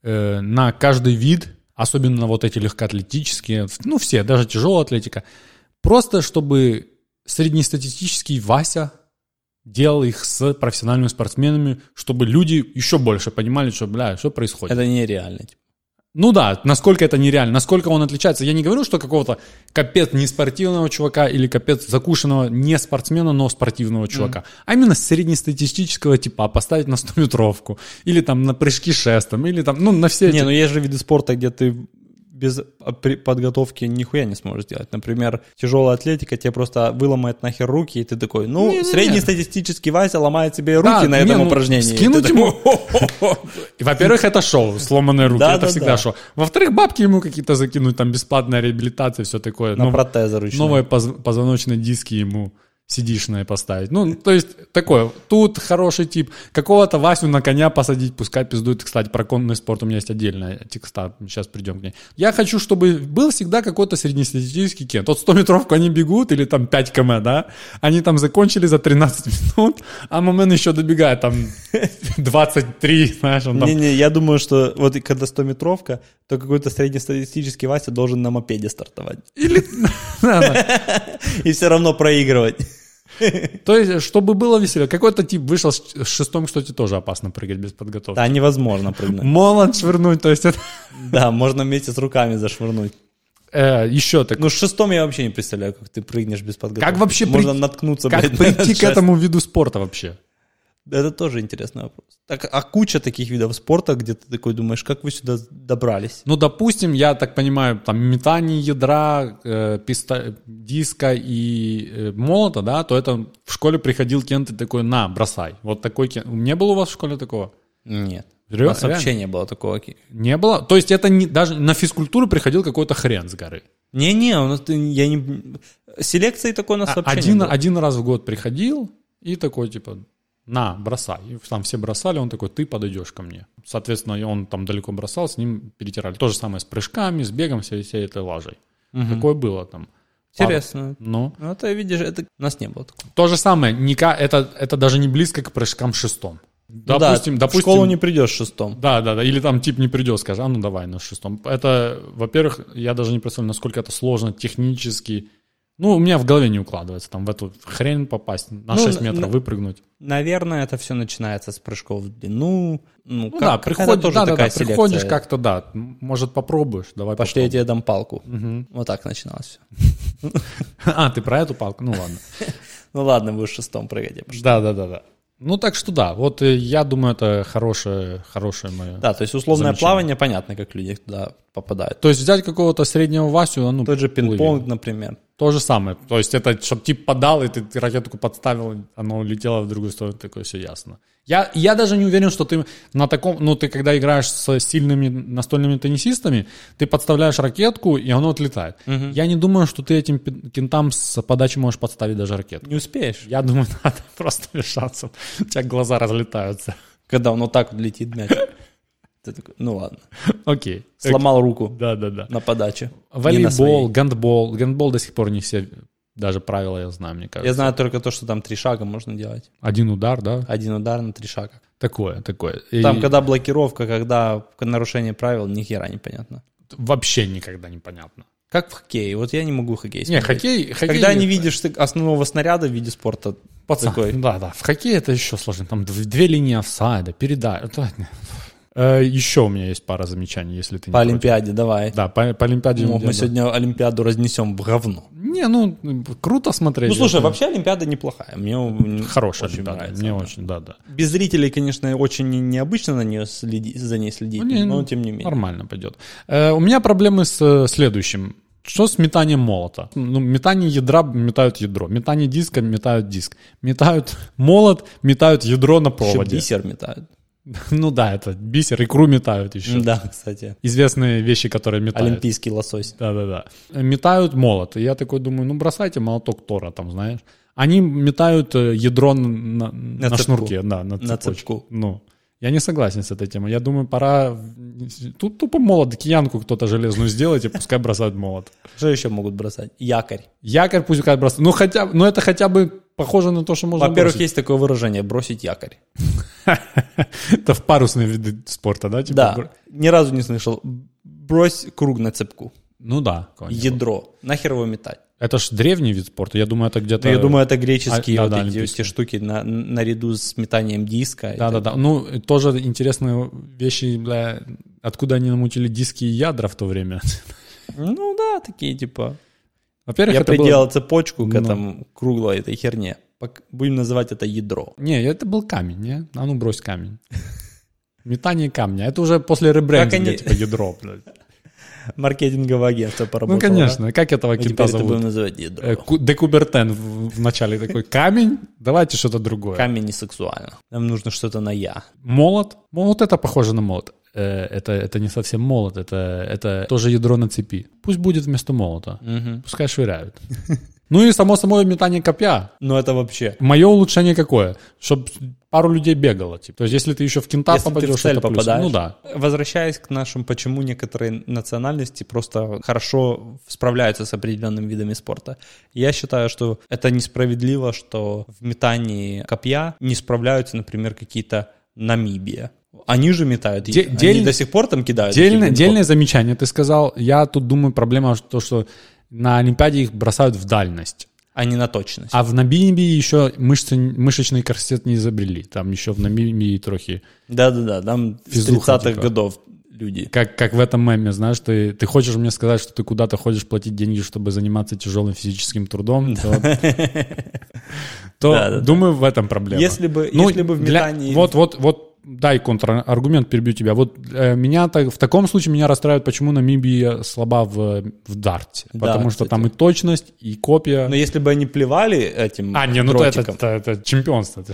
э, на каждый вид, особенно вот эти легкоатлетические, ну все, даже тяжелая атлетика, просто чтобы среднестатистический Вася делал их с профессиональными спортсменами, чтобы люди еще больше понимали, что, бля, что происходит. Это нереально. типа. Ну да, насколько это нереально, насколько он отличается. Я не говорю, что какого-то капец неспортивного чувака или капец закушенного не спортсмена, но спортивного чувака, а именно среднестатистического типа поставить на *laughs* 100-метровку или там на прыжки шестом, или там, ну на все эти... Не, ну есть же виды спорта, где ты без а, подготовки нихуя не сможешь сделать. Например, тяжелая атлетика, тебе просто выломает нахер руки, и ты такой, ну, Не-не-не. среднестатистический Вася ломает себе руки Да, на не, этом ну, упражнении. Скинуть ему... Во-первых, это шоу, сломанные руки, это да, всегда да. шоу. Во-вторых, бабки ему какие-то закинуть, там бесплатная реабилитация, все такое. На протезы ручные. новые поз- позвоночные диски ему сидишные поставить. Ну, то есть, такое, тут хороший тип. Какого-то Васю на коня посадить, пускай пиздует. Кстати, про конный спорт у меня есть отдельная текста, сейчас придем к ней. Я хочу, чтобы был всегда какой-то среднестатистический кен. Тот 100-метровку они бегут, или там 5 км, да? Они там закончили за 13 минут, а момент еще добегает там *laughs* 23, знаешь, он там Не-не, я думаю, что вот когда 100-метровка, то какой-то среднестатистический Вася должен на мопеде стартовать. Или... *laughs* *laughs* И все равно проигрывать. *laughs* То есть, чтобы было веселее. Какой-то тип вышел с шестом, кстати, тоже опасно прыгать без подготовки. Да, невозможно прыгнуть. Молот швырнуть, то есть это... *laughs* Да, можно вместе с руками зашвырнуть. Э, еще так. Ну, с шестом я вообще не представляю, как ты прыгнешь без подготовки. Как вообще Можно при- наткнуться, Как блядь, прийти к этому виду спорта вообще? Это тоже интересный вопрос. Так, а куча таких видов спорта, где ты такой думаешь, как вы сюда добрались? Ну, допустим, я так понимаю, там метание ядра, э, писта- диска и э, молота, да, то это в школе приходил кент и такой, на, бросай. Вот такой кент. Не было у вас в школе такого? Нет. У Ре- нас реально? вообще не было такого. Не было? То есть это не, даже на физкультуру приходил какой-то хрен с горы. Не-не, у нас я не... Селекции такой у нас А- вообще один, не было. один раз в год приходил и такой, типа, на, бросай. И там все бросали, он такой, ты подойдешь ко мне. Соответственно, он там далеко бросал, с ним перетирали. То же самое с прыжками, с бегом, всей, всей этой лажей. Такое было там. Интересно. Ну, Ну, это, видишь, это у нас не было такого. то же самое, ника, это, это даже не близко к прыжкам шестом. Ну Допустим, да, допустим, в школу не придешь шестом. Да, да, да. Или там тип не придет, скажет, а ну давай на шестом. Это, во-первых, я даже не представляю, насколько это сложно технически. Ну, у меня в голове не укладывается там в эту хрень попасть, на Ну, 6 на- метров выпрыгнуть. Наверное, это все начинается с прыжков в длину. Ну, Ну как- да, приходишь, тоже да, такая да, приходишь селекция. как-то, да, может попробуешь, давай Пошли, я попробуем. тебе дам палку. Вот так начиналось все. *laughs* А, ты про эту палку? Ну ладно. *laughs* Ну ладно, будешь шестом прыгать. я пошел. Да, да, да, да. Ну так что да, вот э, я думаю, это хорошее, хорошее мое. Да, то есть условное плавание, понятно, как люди туда попадают. То есть взять какого-то среднего Васю, а ну, Тот же пинг-понг, например. То же самое. То есть это, чтобы тип подал, и ты, ты ракетку подставил, оно улетело в другую сторону, такое все ясно. Я, я даже не уверен, что ты на таком, ну ты когда играешь с сильными настольными теннисистами, ты подставляешь ракетку, и оно отлетает. Я не думаю, что ты этим кентам с подачи можешь подставить даже ракетку. Не успеешь. Я думаю, *laughs* надо просто вешаться. У тебя глаза разлетаются. Когда он вот так вот летит мяч. Ты такой, ну ладно. *laughs* Окей. Сломал руку Да, да, да. на подаче. Не на Волейбол, своей. гандбол. Гандбол до сих пор не все, даже правила я знаю, мне кажется. Я знаю только то, что там три шага можно делать. Один удар, да? Один удар на три шага. Такое, такое. И Там, когда блокировка, когда нарушение правил, ни хера непонятно. Вообще никогда не понятно. Как в хоккее. Вот я не могу хоккей Не, смотреть. хоккей... хоккей Когда не видишь ты основного снаряда в виде спорта, Пацан, такой. да, да. В хоккее это еще сложно. Там дв- две линии офсайда, передай. Э, еще у меня есть пара замечаний, если ты не По против. Олимпиаде давай. Да, по, по Олимпиаде. Ну, мы сегодня Олимпиаду разнесем в говно. Не, ну, круто смотреть. Ну, слушай, Это вообще Олимпиада неплохая. Мне Хорошая очень Олимпиада. нравится Мне она. очень, да, да. Без зрителей, конечно, очень не- необычно на нее следи- за ней следить, Ну, не, но ну, тем не менее. Нормально пойдет. Э, у меня проблемы с э, следующим. Что с метанием молота? Ну, метание ядра метают ядро. Метание диска метают диск. Метают молот, метают ядро на Еще проводе. бисер метают. *laughs* Ну да, это бисер, икру метают еще. Да, кстати. Известные вещи, которые метают. Олимпийский лосось. Да-да-да. Метают молот. И я такой думаю, ну бросайте молоток Тора там, знаешь. Они метают э, ядро на, на, цепку. шнурке, да, на, На цепочку. Ну, я не согласен с этой темой. Я думаю, пора... Тут тупо молот, киянку кто-то железную сделать, и пускай бросают молот. Что еще могут бросать? Якорь. Якорь пускай бросают. Ну, хотя, ну это хотя бы похоже на то, что можно Во-первых, бросить. есть такое выражение «бросить якорь». *laughs* Это в парусные виды спорта, да? Типа, Да, ни разу не слышал. Брось круг на цепку. Ну да. Ядро. Нахер его метать? Это ж древний вид спорта. Я думаю, это где-то... Ну, я думаю, это греческие А, вот да, да, эти, эти штуки на, наряду с метанием диска. Да, да, да. Ну, тоже интересные вещи, бля, откуда они намутили диски и ядра в то время. Ну да, такие типа. Во-первых, Я это было- приделал цепочку к Ну. этому круглой этой херне. Будем называть это ядро. Не, это был камень, не? А ну брось камень. Метание камня. Это уже после ребрендинга, они- типа ядро, блядь. Маркетинговое агентство поработало. Ну, конечно. Как этого А кита это будем зовут? называть ядро. Э, Ку- Декубертен в, в начале такой камень, давайте что-то другое. Камень не сексуально. Нам нужно что-то на я. Молот. Молот это похоже на молот. Э, Это, это не совсем молот, это, это тоже ядро на цепи. Пусть будет вместо молота. Пускай швыряют. *laughs* Ну и само собой метание копья. Ну это вообще. Мое улучшение какое? Чтобы пару людей бегало. Типа. То есть, если ты еще в кента Если ты попадешь, в цель это плюс. попадаешь. Ну да. Возвращаясь к нашим, почему некоторые национальности просто хорошо справляются с определенными видами спорта. Я считаю, что это несправедливо, что в метании копья не справляются, например, какие-то Намибия. Они же метают. Де- Они дель- до сих пор там кидают. Дельное, этих дельное замечание ты сказал. Я тут думаю, проблема то, что на Олимпиаде их бросают в дальность. а не на точность. А в Намибии еще мышцы, мышечный корсет не изобрели. Там еще в Намибии трохи... Да-да-да, там с Физуха, 30-х типа. годов люди. Как, как в этом меме, знаешь, ты, ты хочешь мне сказать, что ты куда-то ходишь платить деньги, чтобы заниматься тяжелым физическим трудом, то, *laughs* то Да-да-да. думаю, в этом проблема. Если бы- Ну, если бы в для- метании- Вот, вот, вот, дай контраргумент, перебью тебя. Вот э, меня так, в таком случае меня расстраивает, почему Намибия слаба в, в дарте. Да, Потому что кстати. там и точность, и копия. Но если бы они плевали этим а, не, ну то это, это, это чемпионство. *laughs*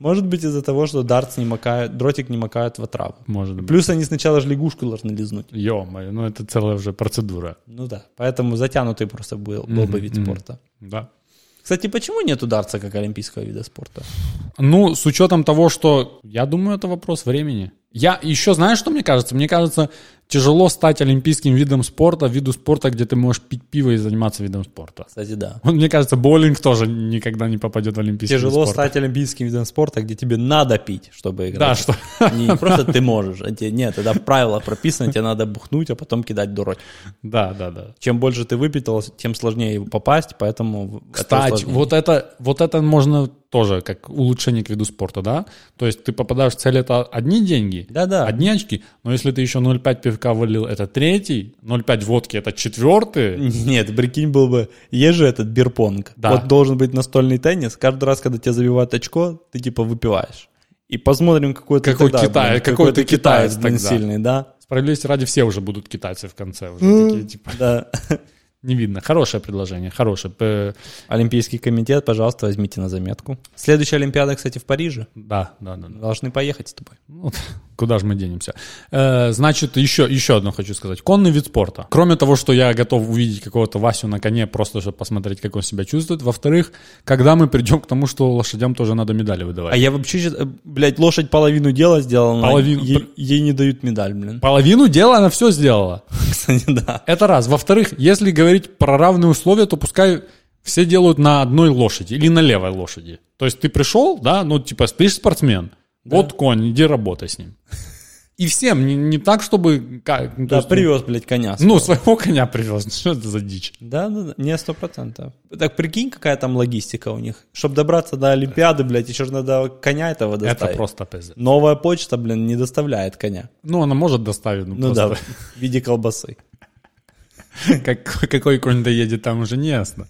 может быть из-за того, что дартс не макает, дротик не макает в отраву. Может быть. Плюс они сначала же лягушку должны лизнуть. Ё-моё, ну это целая уже процедура. Ну да, поэтому затянутый просто был, был бы вид спорта. Да. Кстати, почему нету дартса как олимпийского вида спорта? Ну, с учетом того, что, я думаю, это вопрос времени. Я еще, знаешь, что мне кажется? Мне кажется, тяжело стать олимпийским видом спорта, виду спорта, где ты можешь пить пиво и заниматься видом спорта. Кстати, да. Вот, мне кажется, боулинг тоже никогда не попадет в олимпийский Тяжело вид спорта. стать олимпийским видом спорта, где тебе надо пить, чтобы играть. Да, что... Не просто ты можешь, а тебе нет, тогда правило прописано, тебе надо бухнуть, а потом кидать дурочек. Да, да, да. Чем больше ты выпитал, тем сложнее попасть, поэтому... это Кстати, вот это, вот это можно тоже как улучшение к виду спорта, да? То есть ты попадаешь в цель, это одни деньги, Да-да. одни очки, но если ты еще 0,5 пивка вылил, это третий, 0,5 водки, это четвертый, Нет, прикинь, был бы... Есть же этот бирпонг. Да. Вот должен быть настольный теннис. Каждый раз, когда тебе забивают очко, ты типа выпиваешь. И посмотрим, какой ты Какой тогда, Китай- блин, какой ты китаец блин, тогда. сильный, да? Справедливости ради, все уже будут китайцы в конце. Уже такие, типа, Да. Не видно. Хорошее предложение, хорошее. Олимпийский комитет, пожалуйста, возьмите на заметку. Следующая Олимпиада, кстати, в Париже. Да, да, да. да. Должны поехать с тобой. Ну, *laughs* куда же мы денемся? Э, значит, еще, еще одно хочу сказать. Конный вид спорта. Кроме того, что я готов увидеть какого-то Васю на коне, просто чтобы посмотреть, как он себя чувствует. Во-вторых, когда мы придем к тому, что лошадям тоже надо медали выдавать. А я вообще, щас- э, блядь, лошадь половину дела сделала, Половину. Ей, ей не дают медаль, блин. Половину дела она все сделала. *laughs* Кстати, да. Это раз. Во-вторых, если говорить про равные условия, то пускай все делают на одной лошади или на левой лошади. То есть ты пришел, да, ну типа ты ж спортсмен. Вот конь, иди работай с ним. *laughs* И всем, не, не так, чтобы... как- ну, Да, есть, привез, блядь, коня. Ну, своего коня привез. *laughs* Что это за дичь? Да, да, да, не сто процентов. Так прикинь, какая там логистика у них. Чтобы добраться до Олимпиады, блядь, еще же надо коня этого доставить. Это просто пиздец. Новая почта, блин, не доставляет коня. Ну, она может доставить, ну, Ну да, просто в виде колбасы. *laughs* как, какой конь доедет, там уже не ясно.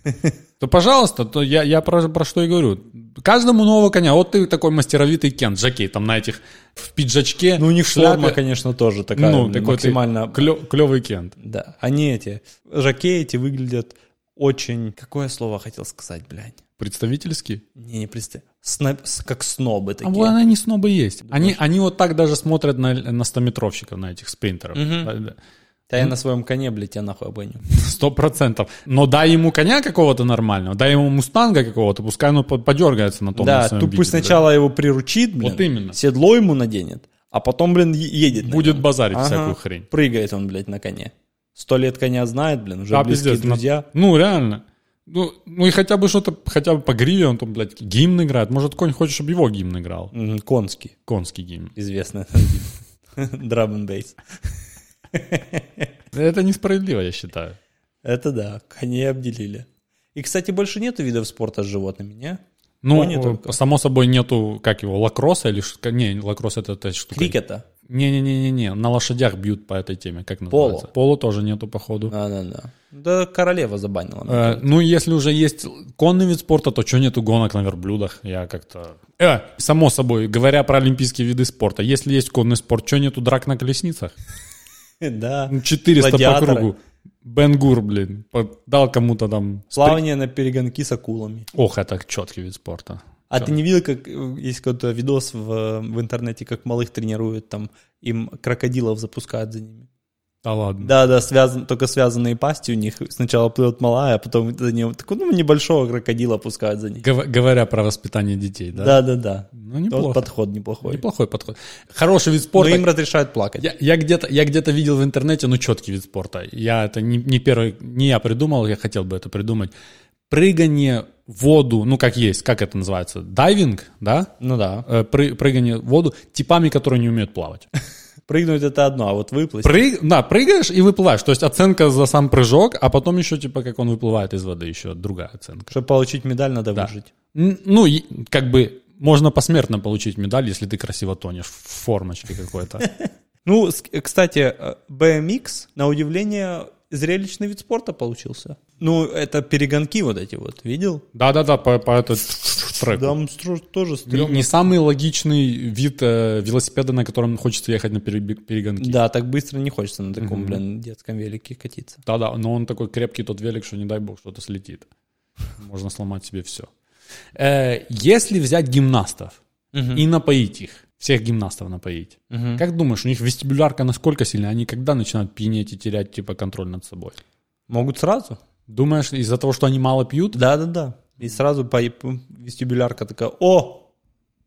То, пожалуйста, то я, я про, про что и говорю. Каждому нового коня. Вот ты такой мастеровитый Кент, Жакей, там на этих, в пиджачке, Ну, у них шляпе. форма, конечно, тоже такая ну, такой максимально... клевый Кент. Да, они эти, жакеи эти выглядят очень... Какое слово хотел сказать, блядь? Представительский. Не, не представь. Сноб- как снобы А такие. вот они снобы есть. Они, они вот так даже смотрят на, на 100-метровщиков, на этих спринтеров. Да, да. Я на своем коне, блядь, тебя нахуй обгоню. Сто процентов. Но дай ему коня какого-то нормального, дай ему мустанга какого-то, пускай он по- подергается на том Да, на своем тут пусть да. сначала его приручит, блин. Вот именно. Седло ему наденет, а потом, блин, едет. на Будет базарить Ага. всякую хрень. Прыгает он, блядь, на коне. Сто лет коня знает, блин, уже Да, близкие пиздец. на- друзья. Ну, реально. Ну, ну и хотя бы что-то, хотя бы по гриве он там, блядь, гимн играет. Может, конь хочет, чтобы его гимн играл. Конский, Конский гимн. известный. Драм н бейс. *laughs* Это несправедливо, я считаю. Это да, коней обделили. И, кстати, больше нету видов спорта с животными, не? Ну, Кони только. само собой, нету, как его, лакросса или что? Не, лакросс это та штука. Крикета. Не-не-не-не, на лошадях бьют по этой теме, как называется? Поло тоже нету, походу. Да-да-да. Да королева забанила. Э, ну, если уже есть конный вид спорта, то что нету гонок на верблюдах? Я как-то... Э, само собой, говоря про олимпийские виды спорта, если есть конный спорт, что нету драк на колесницах? *laughs* Да. Ну, 400 по Гладиаторы. кругу. Бенгур, блин, по- дал кому-то там... Плавание на перегонки с акулами. Ох, это четкий вид спорта. А ты не видел, как э, есть какой-то видос в, в интернете, как малых тренируют, там им крокодилов запускают за ними? Да ладно. Да, да, связан, только связанные пасти у них. Сначала плывет малая, а потом за него такого ну, небольшого крокодила пускают за них. Гов- говоря про воспитание детей, да? Да, да, да. Ну, Вот неплохо. подход неплохой. Неплохой подход. Хороший вид Но спорта. им разрешают плакать. Я, я где-то я где-то видел в интернете, ну, четкий вид спорта. Я это не, не первый, не я придумал, я хотел бы это придумать. Прыгание в воду, ну, как есть, как это называется? Дайвинг, да? Ну да. Э, пры- прыгание в воду типами, которые не умеют плавать. Прыгнуть это одно, а вот выплыть. Прыг, да, прыгаешь и выплываешь. То есть оценка за сам прыжок, а потом еще, типа, как он выплывает из воды, еще другая оценка. Чтобы получить медаль, надо Да. выжить. Ну, как бы можно посмертно получить медаль, если ты красиво тонешь в формочке какой-то. *laughs* Ну, кстати, э, BMX, на удивление, зрелищный вид спорта получился. Ну, это перегонки вот эти вот, видел? Да-да-да, по, по этот треку. Там тоже Не, стрёмно. не самый логичный вид э, велосипеда, на котором хочется ехать на перегонки. Да, так быстро не хочется на таком, блин, детском велике катиться. Да-да, но он такой крепкий тот велик, что не дай бог что-то слетит. Можно сломать себе все. если взять гимнастов и напоить их, всех гимнастов напоить, как думаешь, у них вестибулярка насколько сильная? Они когда начинают пьянеть и терять типа контроль над собой? Могут сразу? Думаешь, из-за того, что они мало пьют? Да-да-да. И сразу по вестибулярка такая, о,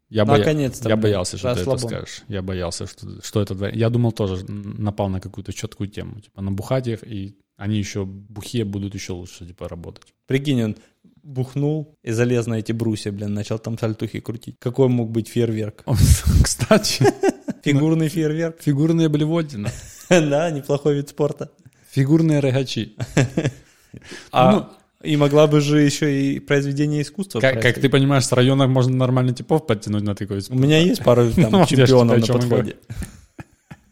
Я, Наконец-то, я блин, боялся, что ты это расслабон. скажешь. Я боялся, что, что это... Я думал тоже, напал на какую-то четкую тему. Типа набухать их, и они еще бухие будут еще лучше типа работать. прикинь, он бухнул и залез на эти брусья, блин, начал там сальтухи крутить. Какой мог быть фейерверк? *laughs* Кстати, *laughs* Фигурный фейерверк? фигурные блевотины. *laughs* Да, неплохой вид спорта. Фигурные рогачи. А Ну, и могла бы же еще и произведение искусства. Как, как ты понимаешь, с районов можно нормально типов подтянуть на такой У меня есть пару там Ну, чемпионов на подходе.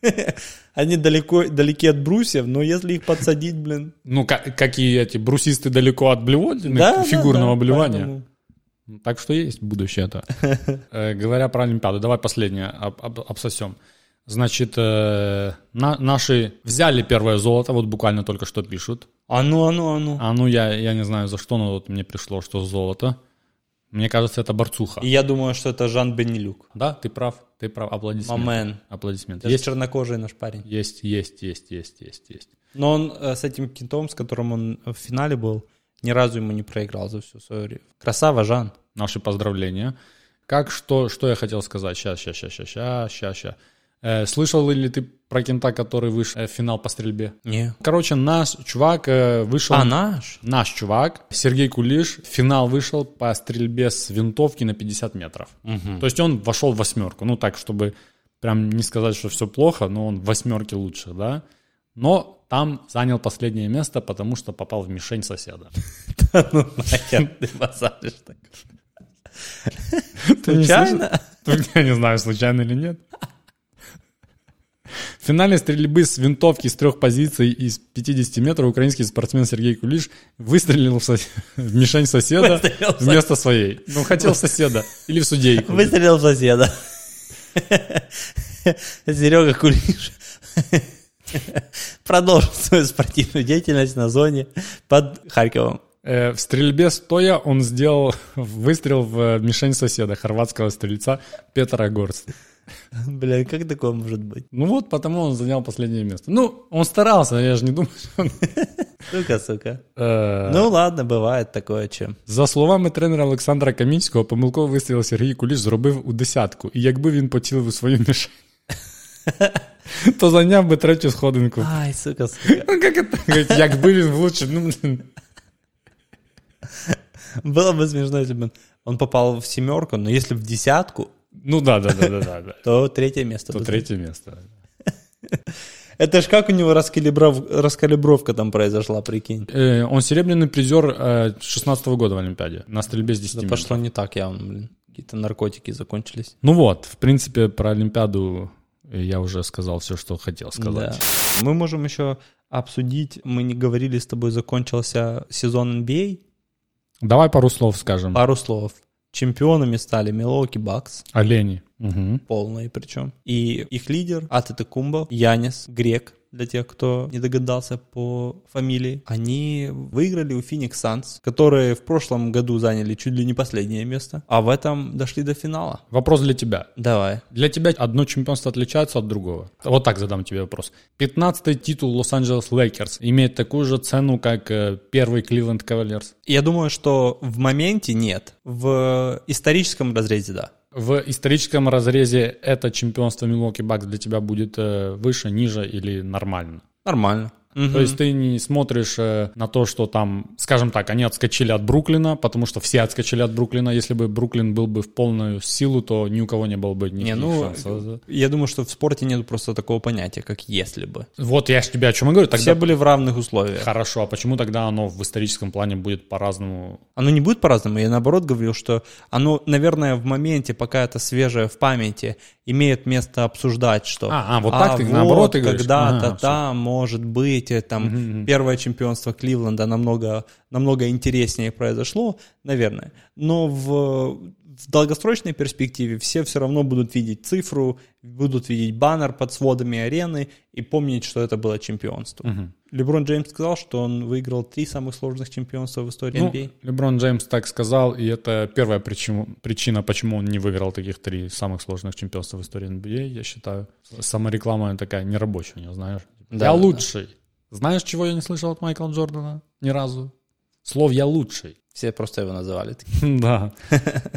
*laughs* Они далеко, далеки от брусьев, но если их подсадить, блин... Ну, как, какие эти брусисты далеко от блевотины, Да, да, фигурного да, блевания. поэтому- Так что есть будущее это. *laughs* Э, Говоря про Олимпиаду, давай последнее об- об- обсосем. Значит, э, на- наши взяли первое золото, вот буквально только что пишут. А ну, а ну, а ну. А ну, я, я не знаю за что, но вот мне пришло, что золото. Мне кажется, это борцуха. И я думаю, что это Жан Бенилюк. Да, ты прав, ты прав. Аплодисменты. Мамен. Аплодисменты. Есть, чернокожий наш парень. есть, есть, есть, есть, есть, есть. Но он э, с этим кентом, с которым он в финале был, ни разу ему не проиграл за всю свою... Красава, Жан. Наши поздравления. Как что, что я хотел сказать? Сейчас, сейчас, сейчас, сейчас, сейчас, сейчас, слышал ли ты про кента, который вышел э, в финал по стрельбе? Не. Короче, наш чувак э, вышел... А, наш? Наш чувак, Сергей Кулиш, в финал вышел по стрельбе с винтовки на 50 метров. То есть он вошел в восьмерку. Ну так, чтобы прям не сказать, что все плохо, но он в восьмерке лучше, да. Но там занял последнее место, потому что попал в мишень соседа. *laughs* Ну нахер ты базаришь так. Случайно? *laughs* Я не знаю, случайно или нет. В финале стрельбы с винтовки с трех позиций из 50 метров украинский спортсмен Сергей Кулиш выстрелил в, сос- *laughs* в мишень соседа Выстрелил вместо своей. Ну, хотел в *laughs* соседа. Или в судейку. Выстрелил в соседа. *laughs* Серега Кулиш продолжил свою спортивную деятельность на зоне под Харьковом. Э, В стрельбе стоя он сделал выстрел в мишень соседа, хорватского стрельца Петра Горст. *laughs* Бля, как такое может быть? Ну вот, потому он занял последнее место. Ну, он старался, я же не думаю, что он... Сука, сука. *laughs* Э, Ну ладно, бывает такое, чем. За словами тренера Олександра Камінського, помилково вистріл Сергій Куліш зробив у десятку. І якби він поцілив у свою мішень, *laughs* то зайняв би третю сходинку. Ай, сука, сука. Ну, як це? Говорить, Якби він влучив, ну, блін. Было бы смешно, если бы он попал в семерку, но если в десятку, ну да, да, да, да, да, да. то третье место. То третє місце. *laughs* Это ж как у него раскалибров... раскалибровка там произошла, прикинь. Э, Он серебряный призер э, 16 года в Олимпиаде на стрельбе с 10 Да метров. пошло не так явно, блин. Какие-то наркотики закончились. Ну вот, в принципе, про Олимпиаду я уже сказал все, что хотел сказать. Да. Мы можем еще обсудить, мы не говорили с тобой, закончился сезон NBA. Давай пару слов скажем. Пару слов. Чемпионами стали Милоки Бакс, Олени. Мгм. полные причем. И их лидер Атетекумбо, Янис, грек, для тех, кто не догадался по фамилии. Они выиграли у Phoenix Suns, которые в прошлом году заняли чуть ли не последнее место, а в этом дошли до финала. Вопрос для тебя. Давай. Для тебя одно чемпионство отличается от другого? Вот так задам тебе вопрос. 15-й титул Лос-Анджелес Лейкерс имеет такую же цену, как э, первый Кливленд Кавальерс? Я думаю, что в моменте нет. В историческом разрезе да. В историческом разрезе это чемпионство Милуоки Бакс для тебя будет э, выше, ниже или нормально? Нормально. То есть ты не смотришь э, на то, что там, скажем так, они отскочили от Бруклина, потому что все отскочили от Бруклина. Если бы Бруклин был бы в полную силу, то ни у кого не было бы никаких Не, ну, шансов. я думаю, что в спорте нет просто такого понятия, как если бы. Вот я же тебе о чем и говорю. Тогда Все были в равных условиях. Хорошо, а почему тогда оно в историческом плане будет по-разному? Оно не будет по-разному. Я наоборот говорил, что оно, наверное, в моменте, пока это свежее в памяти, имеет место обсуждать, что А, а, вот так ты наоборот ты говоришь? когда-то Ага, там, может быть, э, там первое чемпионство Кливленда намного, намного интереснее произошло, наверное. Но в, в долгосрочной перспективе все все равно будут видеть цифру, будут видеть баннер под сводами арены и помнить, что это было чемпионство. Леброн Джеймс сказал, что он выиграл три самых сложных чемпионства в истории Ну, NBA. Леброн Джеймс так сказал, и это первая причина, причина, почему он не выиграл таких три самых сложных чемпионства в истории NBA, я считаю. Самореклама такая нерабочая него, знаешь. Да, я да, лучший. Знаешь, чего я не слышал от Майкла Джордана? Ни разу. Слов «я лучший». Все просто его называли. *laughs* Да.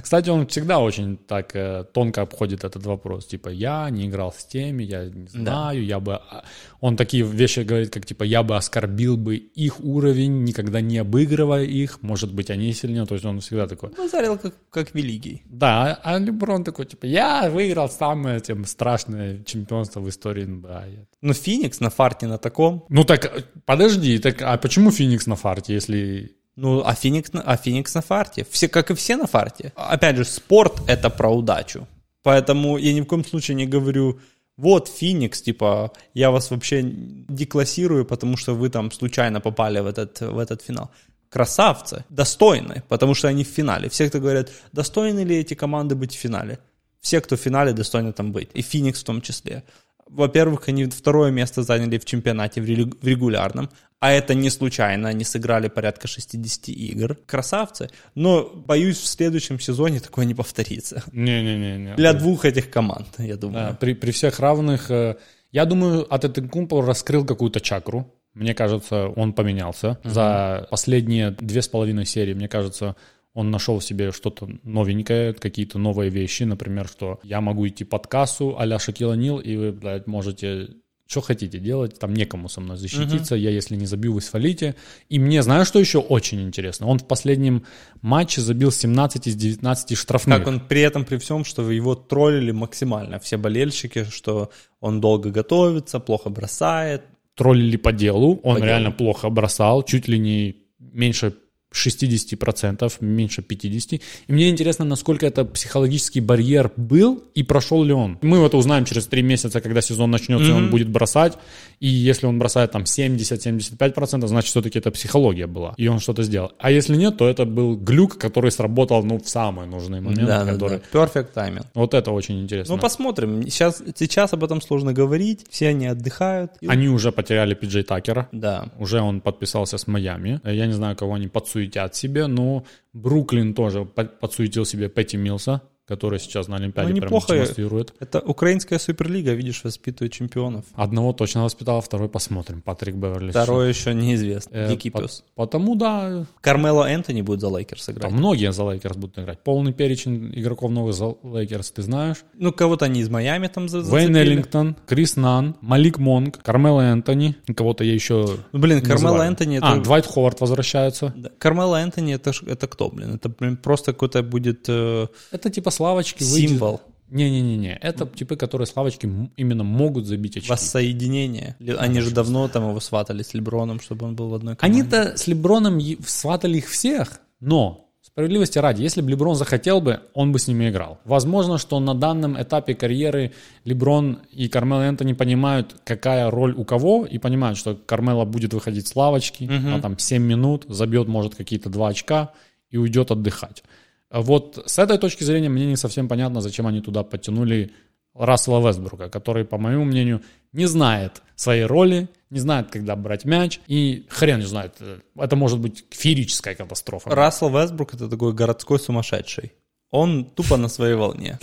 Кстати, он всегда очень так э, тонко обходит этот вопрос. Типа, я не играл с теми, я не знаю, я бы... а, Он такие вещи говорит, как типа, я бы оскорбил бы их уровень, никогда не обыгрывая их, может быть, они сильнее. То есть он всегда такой... Базарил как, как великий. Да, а Леброн такой, типа, я выиграл самое тем страшное чемпионство в истории НБА. Но Феникс на фарте на таком. Ну так, подожди, так а почему Феникс на фарте, если... Ну, а Феникс, а Феникс на фарте. Все, как и все на фарте. Опять же, спорт — это про удачу. Поэтому я ни в коем случае не говорю, вот Феникс, типа, я вас вообще деклассирую, потому что вы там случайно попали в этот, в этот финал. Красавцы, достойны, потому что они в финале. Все, кто говорят, достойны ли эти команды быть в финале? Все, кто в финале, достойны там быть. И Феникс в том числе. Во-первых, они второе место заняли в чемпионате в регулярном, а это не случайно, они сыграли порядка 60 игр. Красавцы. Но, боюсь, в следующем сезоне такое не повторится. Не-не-не. Для двух этих команд, я думаю. Да, при, при всех равных, э, я думаю, Атетекумпо раскрыл какую-то чакру. Мне кажется, он поменялся за последние две с половиной серии. Мне кажется, он нашел в себе что-то новенькое, какие-то новые вещи. Например, что я могу идти под кассу а-ля Шакила Нил, и вы, блядь, можете что хотите делать, там некому со мной защититься, я если не забью, вы свалите. И мне, знаешь, что еще очень интересно? Он в последнем матче забил 17 из 19 штрафных. Как он при этом, при всем, что его троллили максимально, все болельщики, что он долго готовится, плохо бросает. Троллили по делу, он По реально делу. плохо бросал, чуть ли не меньше 60%, меньше 50%. И мне интересно, насколько это психологический барьер был и прошел ли он. Мы это узнаем через три месяца, когда сезон начнется, и он будет бросать. И если он бросает там 70-75%, значит, все-таки это психология была, и он что-то сделал. А если нет, то это был глюк, который сработал ну, в самый нужный момент. Да, да, который... да. Perfect timing. Вот это очень интересно. Ну, посмотрим. Сейчас, сейчас об этом сложно говорить. Все они отдыхают. Они уже потеряли Пиджей Такера. Да. Уже он подписался с Майами. Я не знаю, кого они подсуетят себе, но Бруклин тоже по- подсуетил себе Петти Милса, который сейчас на Олимпиаде Ну, прям неплохо. демонстрирует. Это украинская суперлига, видишь, воспитывает чемпионов. Одного точно воспитал, второй посмотрим. Патрик Беверли. Второй еще неизвестно. Э, Дикий по- пес. Потому, да, Кармело Энтони будет за Лейкерс играть. там многие за Лейкерс будут играть. Полный перечень игроков новых за Лейкерс ты знаешь. Ну, кого-то они из Майами там за- Уэйн Эллингтон, Крис Нанн, Малик Монк, Кармело Энтони. Кого-то я еще Ну, блин, Кармело. Энтони это... А, Двайт Ховард возвращается. Да. Кармело Энтони это, это кто, блин? Это блин, просто какой-то будет э, Это типа славочки. выйдет- символ Не-не-не, это типы, которые славочки именно могут забить очки. воссоединения. Ли- Они же давно там его сватали с Леброном, чтобы он был в одной команде. Они-то с Леброном сватали их всех, но справедливости ради, если бы Леброн захотел бы, он бы с ними играл. Возможно, что на данном этапе карьеры Леброн и Кармело Энтони понимают, какая роль у кого, и понимают, что Кармело будет выходить с лавочки, а там 7 минут, забьет, может, какие-то 2 очка и уйдет отдыхать. А Вот с этой точки зрения мне не совсем понятно, зачем они туда подтянули Рассела Вестбрука, который, по моему мнению, не знает своей роли, не знает, когда брать мяч, и хрен не знает, э, это может быть феерическая катастрофа. Рассел Вестбрук это такой городской сумасшедший. Он тупо на своей волне.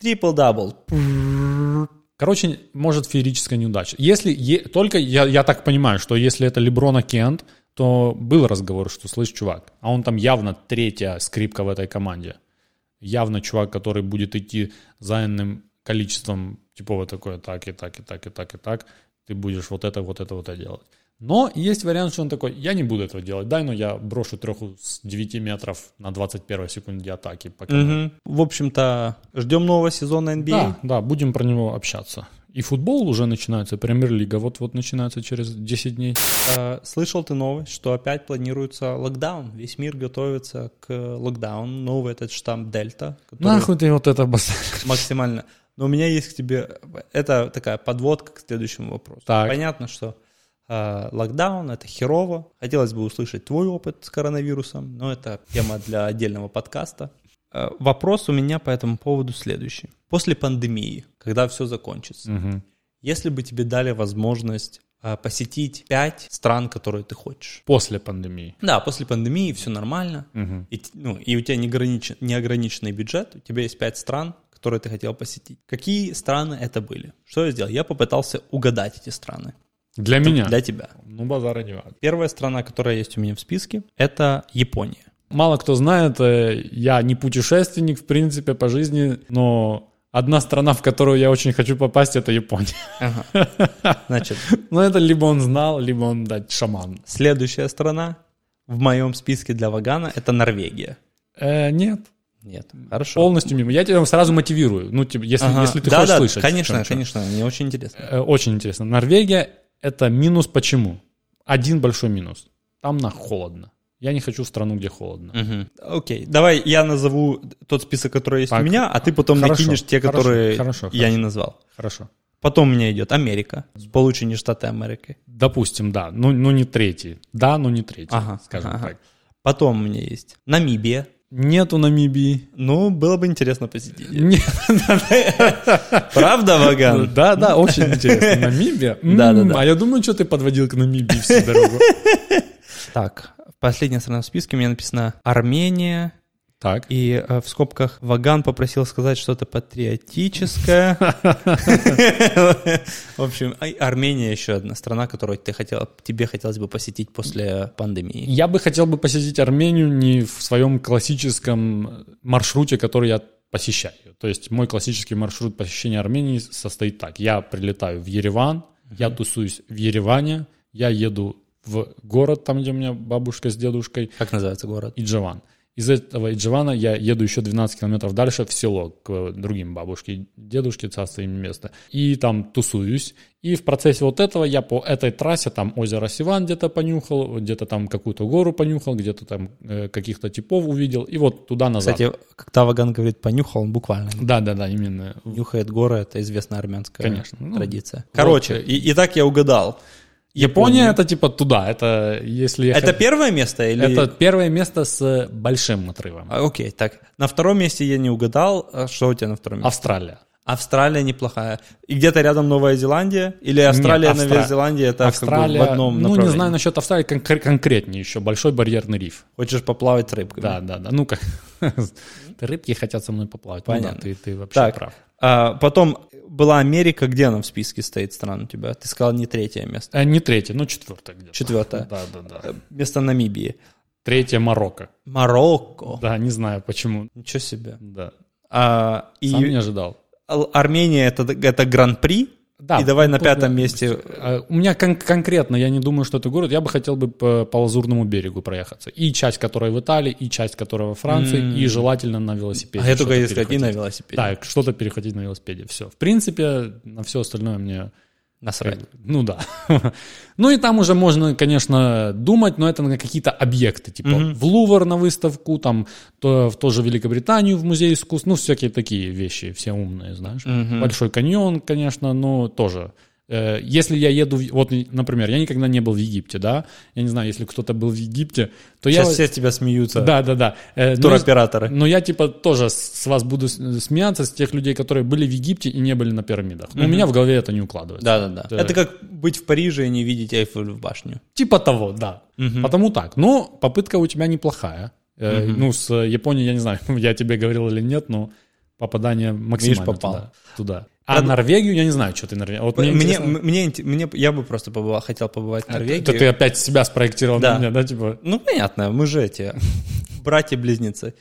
Трипл-дабл. Короче, может феерическая неудача. Если е- только я, я так понимаю, что если это Леброна кент, то был разговор, что слышь, чувак, а он там явно третья скрипка в этой команде. Явно чувак, который будет идти за иным количеством, типа вот такое, так и так, и так, и так, и так. Ты будешь вот это, вот это, вот это делать. Но есть вариант, что он такой, я не буду этого делать, дай, но я брошу треху с 9 метров на 21 секунде атаки. Пока Мгм. В общем-то, ждем нового сезона NBA. да, да, будем про него общаться. И футбол уже начинается, премьер-лига вот-вот начинается через 10 дней. Э, Слышал ты новость, что опять планируется локдаун? Весь мир готовится к локдауну. Новый этот штамм Дельта. Нахуй ты вот это басаришь? Максимально. Но у меня есть к тебе... Это такая подводка к следующему вопросу. Так. Понятно, что э, локдаун — это херово. Хотелось бы услышать твой опыт с коронавирусом, но это тема для отдельного подкаста. Э, вопрос у меня по этому поводу следующий. После пандемии, когда все закончится, Мгм. если бы тебе дали возможность э, посетить пять стран, которые ты хочешь. После пандемии. Да, после пандемии все нормально, Мгм. и, ну, и у тебя неограничен- неограниченный бюджет, у тебя есть пять стран, которые ты хотел посетить. Какие страны это были? Что я сделал? Я попытался угадать эти страны. Для меня. Для тебя. Ну, базара не надо. Первая страна, которая есть у меня в списке, это Япония. Мало кто знает, э, я не путешественник, в принципе, по жизни, но одна страна, в которую я очень хочу попасть, это Япония. Ага. *laughs* Значит, Но это либо он знал, либо он, да, шаман. следующая страна в моем списке для Вагана это Норвегия. Э, нет, Нет, хорошо. полностью мимо. Я тебя сразу мотивирую. Ну, типа, если, Ага. если ты да, хочешь да, слышать. конечно, конечно, мне очень интересно. Э, Очень интересно. Норвегия — это минус почему? Один большой минус. Там на холодно. Я не хочу в страну, где холодно. Мгм. Окей, давай я назову тот список, который есть Так. у меня, а ты потом Хорошо, накинешь те, хорошо, которые хорошо, я не назвал. Хорошо. Потом у меня идет Америка, получение штата Америки. Допустим, да. Ну, ну не третий. Да, но не третий, Ага, скажем ага. так. Потом у меня есть Намибия. Нету Намибии. Ну, было бы интересно посетить. *laughs* Правда, Ваган? *laughs* Да, да, очень интересно. Намибия? *laughs* Да, да, да. А я думаю, что ты подводил к Намибии всю дорогу. Так, последняя страна в списке у меня написано Армения. Так. И э, в скобках Ваган попросил сказать что-то патриотическое. В общем, Армения еще одна страна, которую ты хотел, тебе хотелось бы посетить после пандемии. Я бы хотел бы посетить Армению не в своем классическом маршруте, который я посещаю. То есть мой классический маршрут посещения Армении состоит так. Я прилетаю в Ереван, я тусуюсь в Ереване, я еду в город, там, где у меня бабушка с дедушкой, Как называется город? Иджаван. Из этого Иджавана я еду еще 12 километров дальше в село к другим бабушке дедушке, царство им место. И там тусуюсь. И в процессе вот этого я по этой трассе, там озеро Сиван где-то понюхал, где-то там какую-то гору понюхал, где-то там э, каких-то типов увидел. И вот туда-назад. Кстати, как Таваган говорит, понюхал, он буквально. Да-да-да, именно. Нюхает горы, это известная армянская Конечно. Ну, традиция. Короче, вот, и, и так я угадал. Япония это типа туда, это если... Это первое место или... Это первое место с большим отрывом. А, Окей, так. На втором месте я не угадал. А Что у тебя на втором месте? Австралия. Австралия неплохая. И где-то рядом Новая Зеландия? Или Австралия, Нет, Австра- Новая Зеландия это как бы Австралия, в одном ну не направлении? знаю насчет Австралии, конкр- конкретнее еще, большой барьерный риф. Хочешь поплавать рыбками? Да, да, да. Ну как, *laughs* рыбки хотят со мной поплавать. Ну да, Понятно. ты, ты вообще Так, прав. А, потом была Америка. Где она в списке стоит стран у тебя? Ты сказал не третье место. Э, не третье, ну четвертое где-то. Четвертое. Да, да, да. Место Намибии. Третье Марокко. Марокко. Да, не знаю почему. Ничего себе. Да. А, и Сам не ожидал. Ал- Армения это, это гран-при. Да, и давай на пятом месте. э, У меня кон- конкретно, я не думаю, что это город, я бы хотел бы по, по Лазурному берегу проехаться. И часть, которая в Италии, и часть, которая во Франции, и желательно на велосипеде. А я только если на велосипеде. Да, что-то переходить на велосипеде. Все. В принципе, на все остальное мне... Насрать. Ну да. *laughs* ну и там уже можно, конечно, думать, но это на какие-то объекты. Типа в Лувр на выставку, там то, в тоже Великобританию в музей искусств. Ну, всякие такие вещи, все умные, знаешь. Большой каньон, конечно, но тоже. Э, Если я еду, вот, например, я никогда не был в Египте, да, я не знаю, если кто-то был в Египте, то я... Сейчас все тебя смеются. Да, да, да. Ну, Туроператоры. но я типа тоже с вас буду смеяться с тех людей, которые были в Египте и не были на пирамидах. Но у меня в голове это не укладывается. Да, да, да. Да. Это как быть в Париже и не видеть Эйфелеву башню. Типа того, да. Потому так. Но попытка у тебя неплохая. Э, Ну, с Японией, я не знаю, *laughs* я тебе говорил или нет, но попадание максимально попал. туда. туда. А Норвегию, я не знаю, что ты Норвегию. Вот мне, Мне, мне, мне, я бы просто побывал, хотел побывать в Норвегии. Это ты опять себя спроектировал Да. на меня, да, типа? Ну, понятно, мы же эти *laughs* братья-близнецы.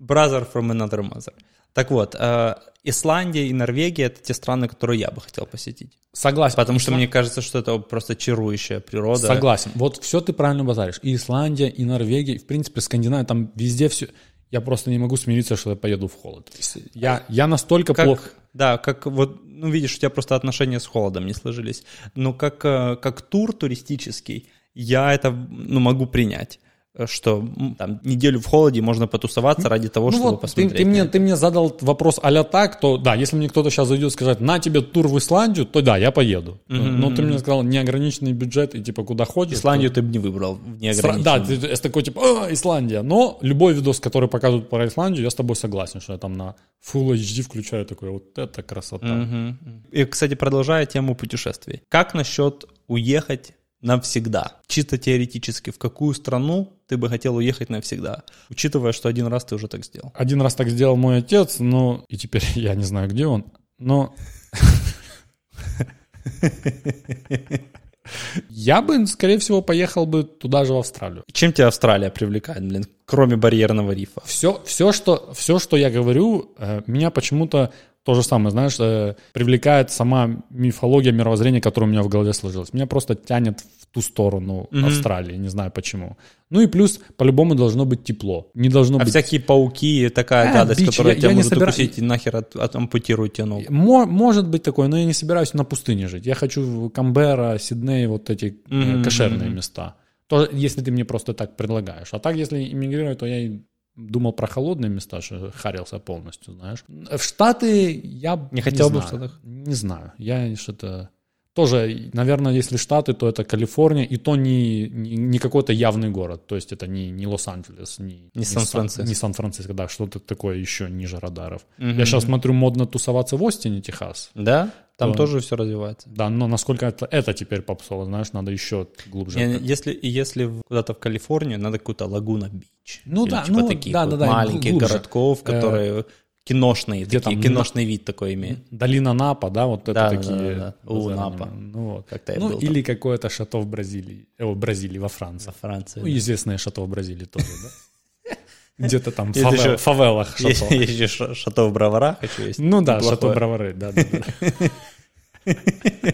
Brother from another mother. Так вот, э, Исландия и Норвегия — это те страны, которые я бы хотел посетить. Согласен. Потому что Исла- мне кажется, что это просто чарующая природа. Согласен. Вот все ты правильно базаришь. И Исландия, и Норвегия, и, в принципе, Скандинавия, там везде все... Я просто не могу смириться, что я поеду в холод. Я, я настолько Как, плохо... Да, как вот, ну, видишь, у тебя просто отношения с холодом не сложились. Но как, э, как тур туристический, я это, ну, могу принять. Что там неделю в холоде можно потусоваться ради того, Ну чтобы вот, ты, посмотреть. ты мне, ты мне задал вопрос а так, то да, если мне кто-то сейчас зайдет и скажет, на тебе тур в Исландию, то да, я поеду. Но ты мне сказал неограниченный бюджет и типа куда хочешь. Исландию ты бы не выбрал то-. Да, ты, ты такой типа, «А, Исландия. Но любой видос, который показывают про Исландию, я с тобой согласен, что я там на Full HD включаю такой, вот это красота. Мгм. И, кстати, продолжая тему путешествий. Как насчет уехать навсегда? Чисто теоретически, в какую страну ты бы хотел уехать навсегда? Учитывая, что один раз ты уже так сделал. Один раз так сделал мой отец, но и теперь *laughs* я не знаю, где он, но... *laughs* Я бы, скорее всего, поехал бы туда же, в Австралию. Чем тебя Австралия привлекает, блин, кроме барьерного рифа? Все, все, что, все, что я говорю, э, меня почему-то то же самое, знаешь, э, привлекает сама мифология мировоззрения, которая у меня в голове сложилась. Меня просто тянет в ту сторону Австралии, не знаю почему. Ну и плюс, по-любому должно быть тепло. Не должно А быть... всякие пауки, такая А, гадость, бич, которая я- тебя я может собира- укусить и нахер от, от- ампутирует тебе ногу. Мо- может быть такое, но я не собираюсь на пустыне жить. Я хочу в Камбера, Сидней, вот эти э, кошерные места. То, если ты мне просто так предлагаешь. А так, если иммигрировать, то я и думал про холодные места, что харился полностью, знаешь. В Штаты я Не хотел бы в знаю. Штатах? Не знаю. Я что-то... Тоже, наверное, если Штаты, то это Калифорния, и то не, не, не какой-то явный город. То есть это не, не Лос-Анджелес, не, Не Сан-Франциско. Не Сан-Франциско, да, что-то такое еще ниже радаров. Я сейчас смотрю, модно тусоваться в Остине, Техас. Да? Там Да. тоже все развивается. Да, но насколько это, это теперь попсово, знаешь, надо еще глубже. Не, Если, если куда-то в Калифорнию, надо какую-то Лагуна Бич. Ну да, типа ну таких да, вот да, да, маленьких глубже. городков, которые киношные, где такие, там киношный вид такой имеют. Долина Напа, да, вот это Да, да, такие. да, да. У, базарные. Напа. Ну, вот. Как-то Ну, или какое-то шато в Бразилии, э, в Бразилии, во Франции. Во Франции. Ну, да. известное шато в Бразилии тоже, да? Где-то там в Есть фавел- еще- фавелах шато. *laughs* есть еще ша- шато в Броварах еще есть. Ну да, Неплохое. шато Бровары, да, да, да. *laughs*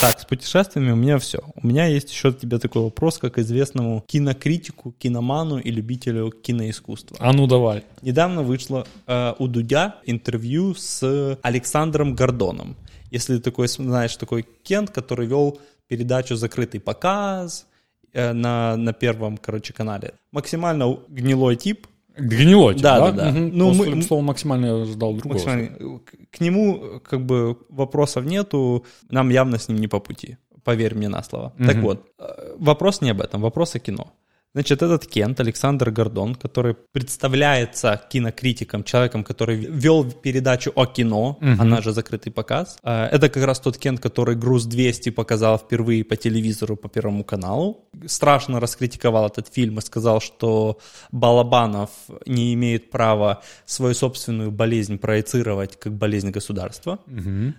Так, с путешествиями у меня все. У меня есть еще к тебе такой вопрос, как известному кинокритику, киноману и любителю киноискусства. А ну давай. Недавно вышло э, у Дудя интервью с Александром Гордоном. Если ты такой знаешь, такой Кент, который вел передачу «Закрытый показ» на, на первом, короче, канале. Максимально гнилой тип, Гнилой, Да, да? да, да. Мгм. Ну, мы- слова максимально я ждал другого. Максимально, к- нему как бы вопросов нету, нам явно с ним не по пути. Поверь мне на слово. Так вот, э, вопрос не об этом, вопрос о кино. Значит, этот Кент, Александр Гордон, который представляется кинокритиком, человеком, который вел передачу о кино, она же «Закрытый показ». Э, Это как раз тот Кент, который «Груз 200» показал впервые по телевизору, по Первому каналу. Страшно раскритиковал этот фильм и сказал, что Балабанов не имеет права свою собственную болезнь проецировать как болезнь государства. Эм,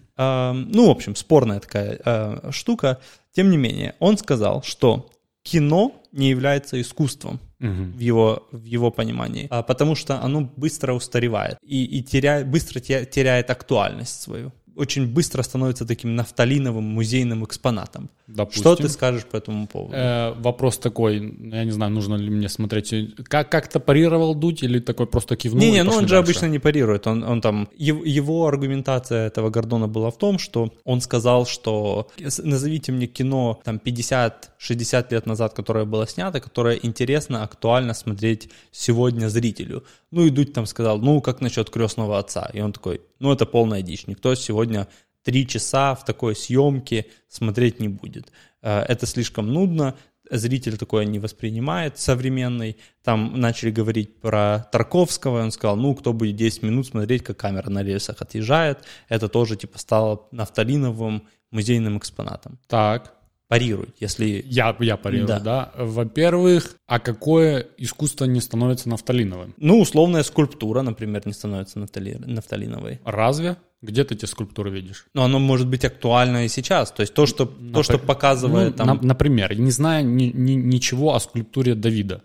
ну, в общем, спорная такая э, штука. Тем не менее, он сказал, что кино не является искусством в, его, в его понимании, а потому что оно быстро устаревает и, и теряет, быстро те- теряет актуальность свою. Очень быстро становится таким нафталиновым музейным экспонатом. Допустим. Что ты скажешь по этому поводу? Э, вопрос такой, я не знаю, нужно ли мне смотреть. Как, как-то парировал Дудь или такой просто кивнул? Не-не, ну он же дальше? обычно не парирует. Он, он там, его аргументация этого Гордона была в том, что он сказал, что назовите мне кино там 50-60 лет назад, которое было снято, которое интересно, актуально смотреть сегодня зрителю. Ну и Дудь там сказал, ну как насчет крестного отца? И он такой, ну это полная дичь. Никто сегодня три часа в такой съемке смотреть не будет. Э, Это слишком нудно, зритель такое не воспринимает современный. Там начали говорить про Тарковского, и он сказал, ну, кто будет 10 минут смотреть, как камера на рельсах отъезжает, это тоже, типа, стало нафталиновым музейным экспонатом. Так, Парируй, если... я, я парирую, Да. да. Во-первых, а какое искусство не становится нафталиновым? Ну, условная скульптура, например, не становится нафтали- нафталиновой. Разве? Где ты эти скульптуры видишь? Но оно может быть актуально и сейчас. То есть то, что, то, что показывает Ну, там... на- например, не зная ни- ни- ничего о скульптуре Давида,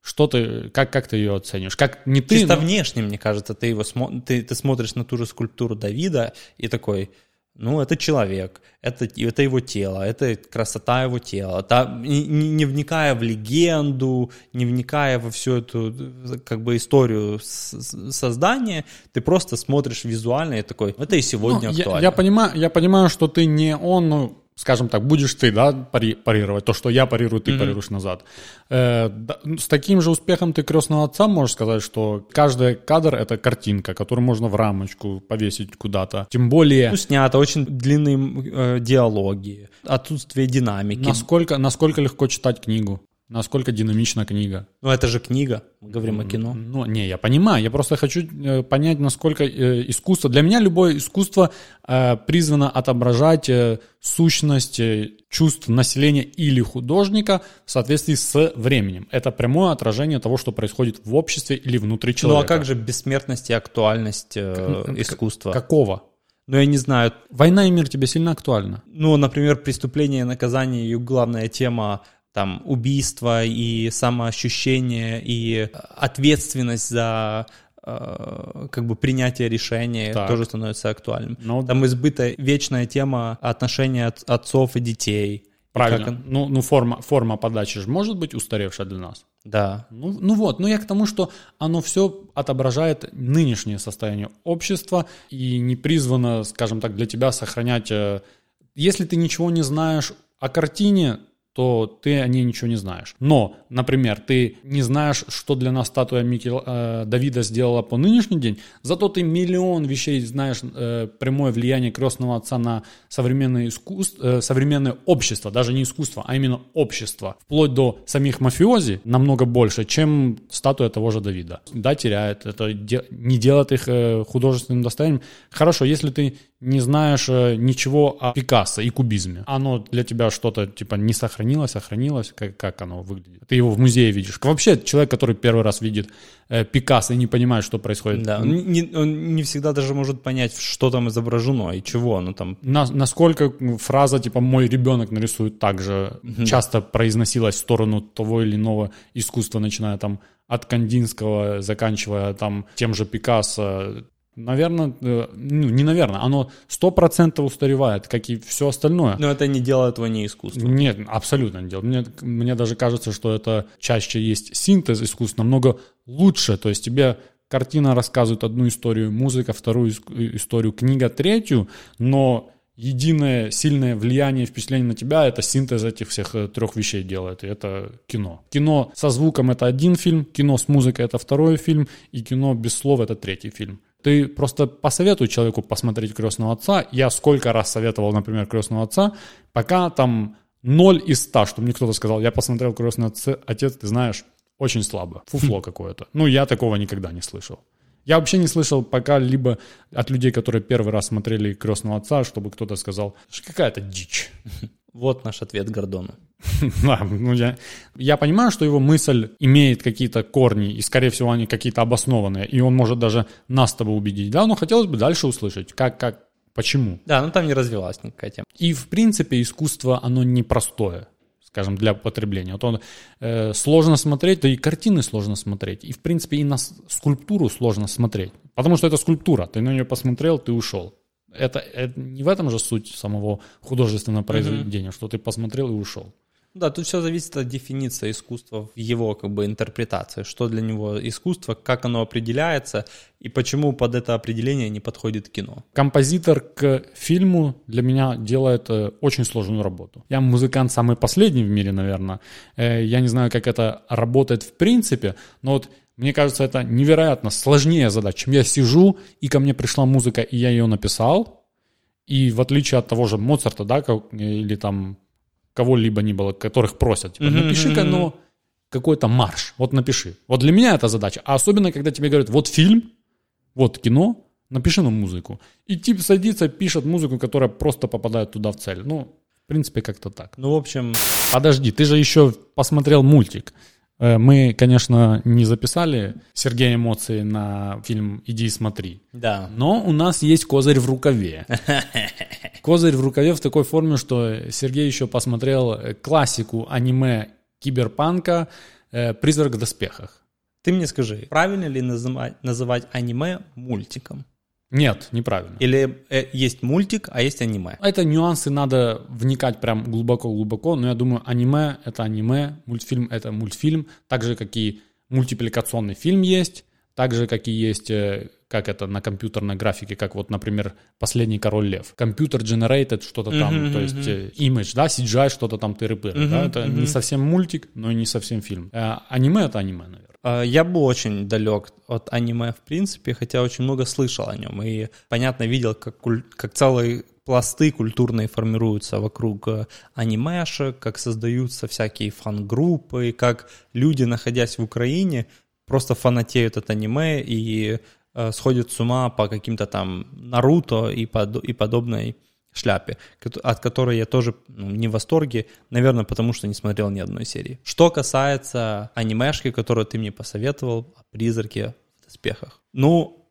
что ты, как, как ты ее оценишь? Как не ты, Чисто но- внешне, мне кажется, ты его смо- ты, ты смотришь на ту же скульптуру Давида и такой, ну, это человек, это, это его тело, это красота его тела. Та- не, не- вникая в легенду, не вникая во всю эту как бы историю создания, ты просто смотришь визуально и такой, это и сегодня Ну, я, актуально. я понимаю, я понимаю, что ты не он, ну, скажем так, будешь ты, да, пари- парировать. То, что я парирую, ты парируешь назад. Э, да, ну, с таким же успехом ты крестного отца можешь сказать, что каждый кадр это картинка, которую можно в рамочку повесить куда-то. Тем более, Ну, снято, очень длинные э, диалоги, отсутствие динамики. насколько, насколько легко читать книгу, насколько динамична книга. Ну, это же книга, мы говорим о кино. Ну, не, я понимаю, я просто хочу э, понять, насколько э, искусство... Для меня любое искусство э, призвано отображать сущность чувств населения или художника в соответствии с временем. Это прямое отражение того, что происходит в обществе или внутри Ну, человека. а как же бессмертность и актуальность искусства? Какого? Ну, я не знаю, Война и мир тебе сильно актуальна. ну, например, преступление и наказание, ее главная тема там убийство и самоощущение и ответственность за э, как бы принятие решения Так. тоже становится актуальным. Ну, Там избытая вечная тема отношения от- отцов и детей. Правильно. как Ну, ну форма, форма подачи же может быть устаревшая для нас. Да. Ну, ну вот, ну я к тому, что оно все отображает нынешнее состояние общества и не призвано, скажем так, для тебя сохранять... э, Если ты ничего не знаешь о картине, то ты о ней ничего не знаешь. Но, например, ты не знаешь, что для нас статуя Микел, э, Давида сделала по нынешний день, зато ты миллион вещей знаешь, э, прямое влияние крестного отца на современное, искусство, э, современное общество, даже не искусство, а именно общество, вплоть до самих мафиози, намного больше, чем статуя того же Давида. Да, теряет, это де- не делает их э, художественным достоянием. Хорошо, если ты не знаешь э, ничего о Пикассо и кубизме. Оно для тебя что-то типа не сохранилось, сохранилось, как, как оно выглядит. Ты его в музее видишь. Вообще человек, который первый раз видит э, Пикассо и не понимает, что происходит. Да, он не, он не всегда даже может понять, что там изображено и чего оно там. На, насколько фраза типа «мой ребенок нарисует так же» mm-hmm. часто произносилась в сторону того или иного искусства, начиная там от Кандинского, заканчивая там тем же Пикассо, Наверное, э, ну не наверное, оно сто процентов устаревает, как и все остальное. Но это не делает его не искусством. Нет, абсолютно не делает. Мне, мне даже кажется, что это чаще есть синтез искусства, намного лучше. То есть тебе картина рассказывает одну историю, музыка вторую историю, книга третью, но единое сильное влияние, впечатление на тебя, это синтез этих всех э, трех вещей делает, и это кино. Кино со звуком это один фильм, кино с музыкой это второй фильм, и кино без слов это третий фильм. Ты просто посоветуй человеку посмотреть «Крестного отца». Я сколько раз советовал, например, «Крестного отца», пока там 0 из 100, чтобы мне кто-то сказал, я посмотрел «Крестный отец», ты знаешь, очень слабо, фуфло *laughs* какое-то. Ну, я такого никогда не слышал. Я вообще не слышал пока либо от людей, которые первый раз смотрели «Крестного отца», чтобы кто-то сказал, что какая-то дичь. *laughs* Вот наш ответ Гордону. *laughs* Да, ну я, я понимаю, что его мысль имеет какие-то корни, и, скорее всего, они какие-то обоснованные, и он может даже нас с тобой убедить, да, но хотелось бы дальше услышать, как, как, почему. Да, ну там не развилась никакая тема. И, в принципе, искусство, оно непростое скажем, для потребления. Вот он э, сложно смотреть, да и картины сложно смотреть. И, в принципе, и на скульптуру сложно смотреть. Потому что это скульптура. Ты на нее посмотрел, ты ушел. Это, это не в этом же суть самого художественного произведения, mm-hmm. что ты посмотрел и ушел. Да, тут все зависит от дефиниции искусства в его как бы интерпретации, что для него искусство, как оно определяется и почему под это определение не подходит кино. Композитор к фильму для меня делает э, очень сложную работу. Я музыкант самый последний в мире, наверное. Э, я не знаю, как это работает в принципе, но вот мне кажется, это невероятно сложнее задача, чем я сижу, и ко мне пришла музыка, и я ее написал, и в отличие от того же Моцарта, да, или там кого-либо не было, которых просят, типа, напиши-ка, но какой-то марш, вот напиши. Вот для меня это задача. А особенно, когда тебе говорят, вот фильм, вот кино, напиши нам музыку. И тип садится, пишет музыку, которая просто попадает туда в цель. Ну, в принципе, как-то так. Ну, в общем... Подожди, ты же еще посмотрел мультик. Э, мы, конечно, не записали Сергея эмоции на фильм «Иди и смотри». Да. Но у нас есть козырь в рукаве. *laughs* Козырь в рукаве в такой форме, что Сергей еще посмотрел классику аниме киберпанка э, «Призрак в доспехах». Ты мне скажи, правильно ли называть, называть аниме мультиком? Нет, неправильно. Или э, есть мультик, а есть аниме? Это нюансы надо вникать прям глубоко-глубоко, но я думаю, аниме — это аниме, мультфильм — это мультфильм, так же, как и мультипликационный фильм есть, так же, как и есть, э, как это на компьютерной графике, как вот, например, «Последний король лев». Компьютер generated что-то там, mm-hmm, то есть image, да, CGI, что-то там тыры-пыры, mm-hmm, да, это mm-hmm. не совсем мультик, но и не совсем фильм. А, аниме — это аниме, наверное. А, я был очень далек от аниме, в принципе, хотя очень много слышал о нем. И, понятно, видел, как, как целые пласты культурные формируются вокруг э, анимешек, как создаются всякие фан-группы, как люди, находясь в Украине, просто фанатеют от аниме и э, сходят с ума по каким-то там Наруто и, под, и подобной шляпе, от которой я тоже ну, не в восторге, наверное, потому что не смотрел ни одной серии. Что касается анимешки, которую ты мне посоветовал, о призраке в доспехах. Ну,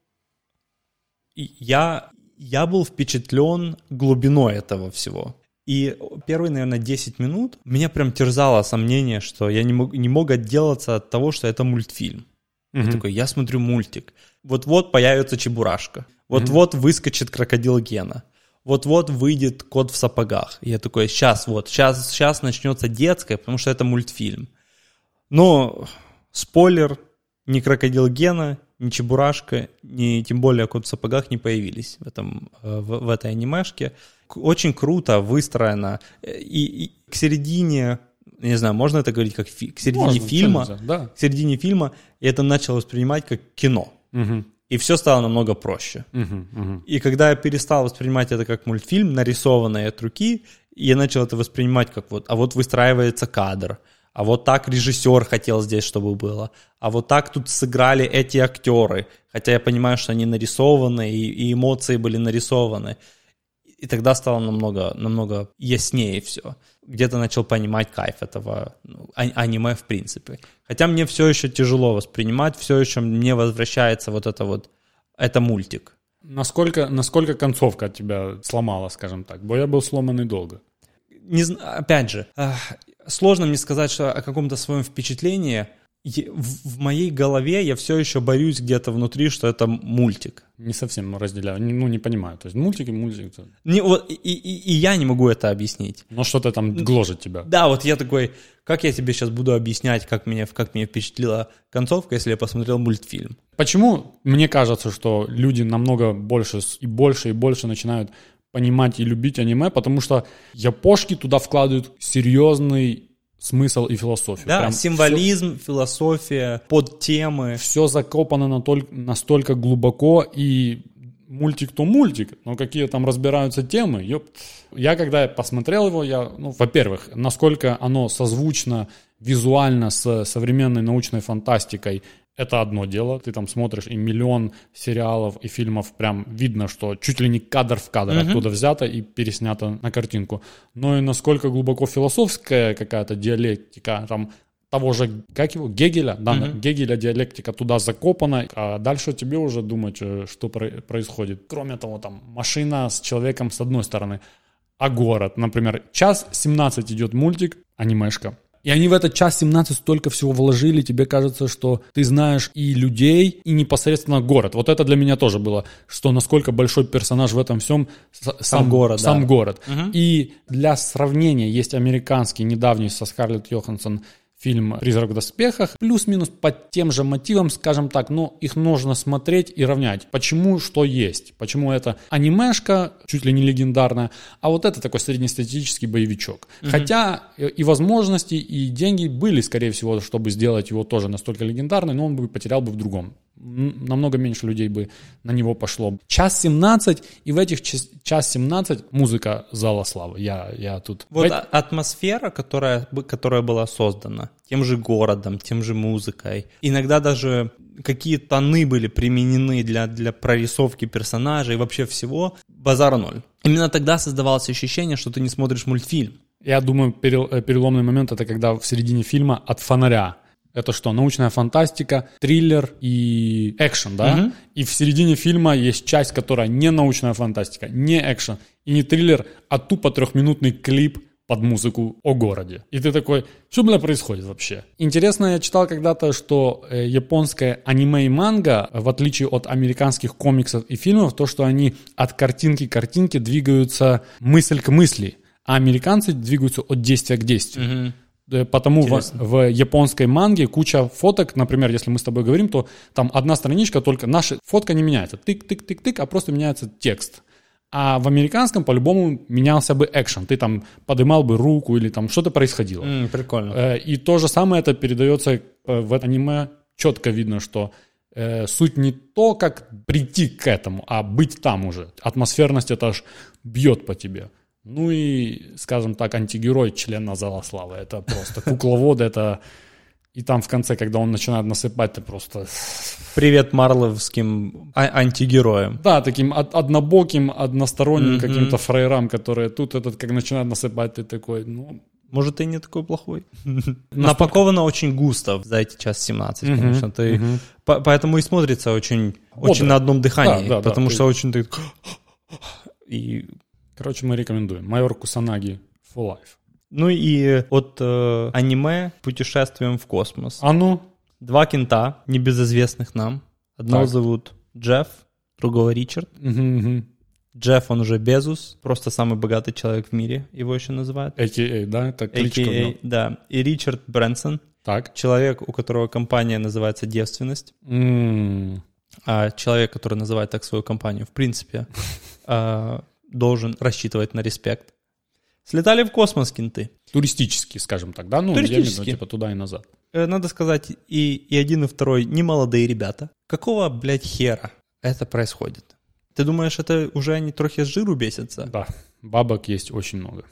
я, я был впечатлен глубиной этого всего. И первые, наверное, 10 минут меня прям терзало сомнение, что я не мог, не мог отделаться от того, что это мультфильм. Mm-hmm. Я такой, я смотрю мультик. Вот-вот появится Чебурашка. Вот-вот mm-hmm. выскочит крокодил Гена вот-вот выйдет кот в сапогах. Я такой, сейчас вот, сейчас, сейчас начнется детское, потому что это мультфильм. Но спойлер, ни крокодил Гена, ни Чебурашка, ни тем более кот в сапогах не появились в, этом, э, в, в этой анимешке. Очень круто выстроено. И, и к середине не знаю, можно это говорить как фи- к середине можно, фильма, да. к середине фильма я это начал воспринимать как кино. Угу и все стало намного проще. Uh-huh, uh-huh. И когда я перестал воспринимать это как мультфильм, нарисованный от руки, я начал это воспринимать как вот, а вот выстраивается кадр, а вот так режиссер хотел здесь, чтобы было, а вот так тут сыграли эти актеры, хотя я понимаю, что они нарисованы, и, и эмоции были нарисованы. И тогда стало намного, намного яснее все. Где-то начал понимать кайф этого ну, а- аниме в принципе. Хотя мне все еще тяжело воспринимать, все еще мне возвращается вот это вот, это мультик. Насколько, насколько концовка тебя сломала, скажем так? Бо я был сломанный долго. Не, опять же, сложно мне сказать что о каком-то своем впечатлении. В, моей голове я все еще борюсь где-то внутри, что это мультик. Не совсем разделяю, не- ну не понимаю. То есть мультики, мультик. то- Не, вот, и, и- и я не могу это объяснить. Но что-то там гложет тебя. Да, вот я такой, как я тебе сейчас буду объяснять, как меня, как меня впечатлила концовка, если я посмотрел мультфильм? Почему мне кажется, что люди намного больше и больше и больше начинают понимать и любить аниме? Потому что япошки туда вкладывают серьезный смысл и философию. Да, Прям символизм, философия, подтемы. все закопано натоль- настолько глубоко, и мультик то мультик, но какие там разбираются темы, ёпт. Я когда посмотрел его, я, ну, во-первых, насколько оно созвучно визуально с современной научной фантастикой, это одно дело. Ты там смотришь и миллион сериалов и фильмов, прям видно, что чуть ли не кадр в кадр оттуда взято и переснято на картинку. Но и насколько глубоко философская какая-то диалектика, там того же, как его, Гегеля, да, Гегеля диалектика туда закопана, а дальше тебе уже думать, э, что про- происходит. Кроме того, там машина с человеком с одной стороны, а город, например, час 17 идет мультик, анимешка, и они в этот час 17 столько всего вложили, тебе кажется, что ты знаешь и людей, и непосредственно город. Вот это для меня тоже было, что насколько большой персонаж в этом всем с- сам, город, сам да. город. И для сравнения есть американский недавний со Скарлетт Йоханссон фильм «Призрак в доспехах». Плюс-минус по тем же мотивам, скажем так, но их нужно смотреть и равнять. Почему что есть? Почему это анимешка, чуть ли не легендарная, а вот это такой среднестатистический боевичок. Хотя э, и возможности, и деньги были, скорее всего, чтобы сделать его тоже настолько легендарный, но он бы потерял бы в другом. Намного меньше людей бы на него пошло. Час 17, и в этих час, час 17 музыка зала славы. Я, я тут... Вот в- а- атмосфера, которая, которая была создана тем же городом, тем же музыкой. Иногда даже какие тоны были применены для, для прорисовки персонажей и вообще всего. Базара ноль. Именно тогда создавалось ощущение, что ты не смотришь мультфильм. Я думаю, перел- э, переломный момент это когда в середине фильма от фонаря. Это что, научная фантастика, триллер и экшен, да? И в середине фильма есть часть, которая не научная фантастика, не экшен и не триллер, а тупо трехминутный клип под музыку о городе. И ты такой, что, бля, происходит вообще? Интересно, я читал когда-то, что э, японское аниме и манга, в отличие от американских комиксов и фильмов, то, что они от картинки к картинке двигаются мысль к мысли, а американцы двигаются от действия к действию. Э, Потому в, в японской манге куча фоток, например, если мы с тобой говорим, то там одна страничка только, наша фотка не меняется, тык-тык-тык-тык, а просто меняется текст. А в американском по-любому менялся бы экшен, ты там подымал бы руку или там что-то происходило. М, прикольно. Э, И то же самое это передается э, в аниме. Четко видно, что э, суть не то, как прийти к этому, а быть там уже. Атмосферность это аж бьет по тебе. Ну и, скажем так, антигерой члена Зала Славы. Это просто кукловод, это... И там в конце, когда он начинает насыпать, ты просто... Привет марловским а- антигероям. Да, таким од- однобоким, односторонним каким-то фраерам, которые тут этот, как начинают насыпать, ты такой, ну, Может, и не такой плохой. *laughs* Напаковано очень густо за эти час 17, конечно. Ты, по- Поэтому и смотрится очень, очень на одном дыхании. Да, да, да, потому ты- что очень так... *gasps* И короче, мы рекомендуем. Майор Кусанаги for life. Ну и от э, аниме путешествием в космос. А ну, Два кента, небезызвестных нам. Одного Так. зовут Джефф, другого Ричард. Мгм, мгм. Джефф, он уже Безус, просто самый богатый человек в мире, его еще называют. AKA, да, это кличка. AKA, да. И Ричард Брэнсон, Так. человек, у которого компания называется «Девственность», М, а человек, который называет так свою компанию, в принципе, *laughs* а, должен рассчитывать на респект. Слетали в космос кенты. Туристический, скажем так, да? Ну, я имею в виду, Туристический. типа туда и назад. Э, Надо сказать, и, и один, и второй не молодые ребята. Какого, блядь, хера это происходит? Ты думаешь, это уже они трохи с жиру бесятся? Да, бабок есть очень много.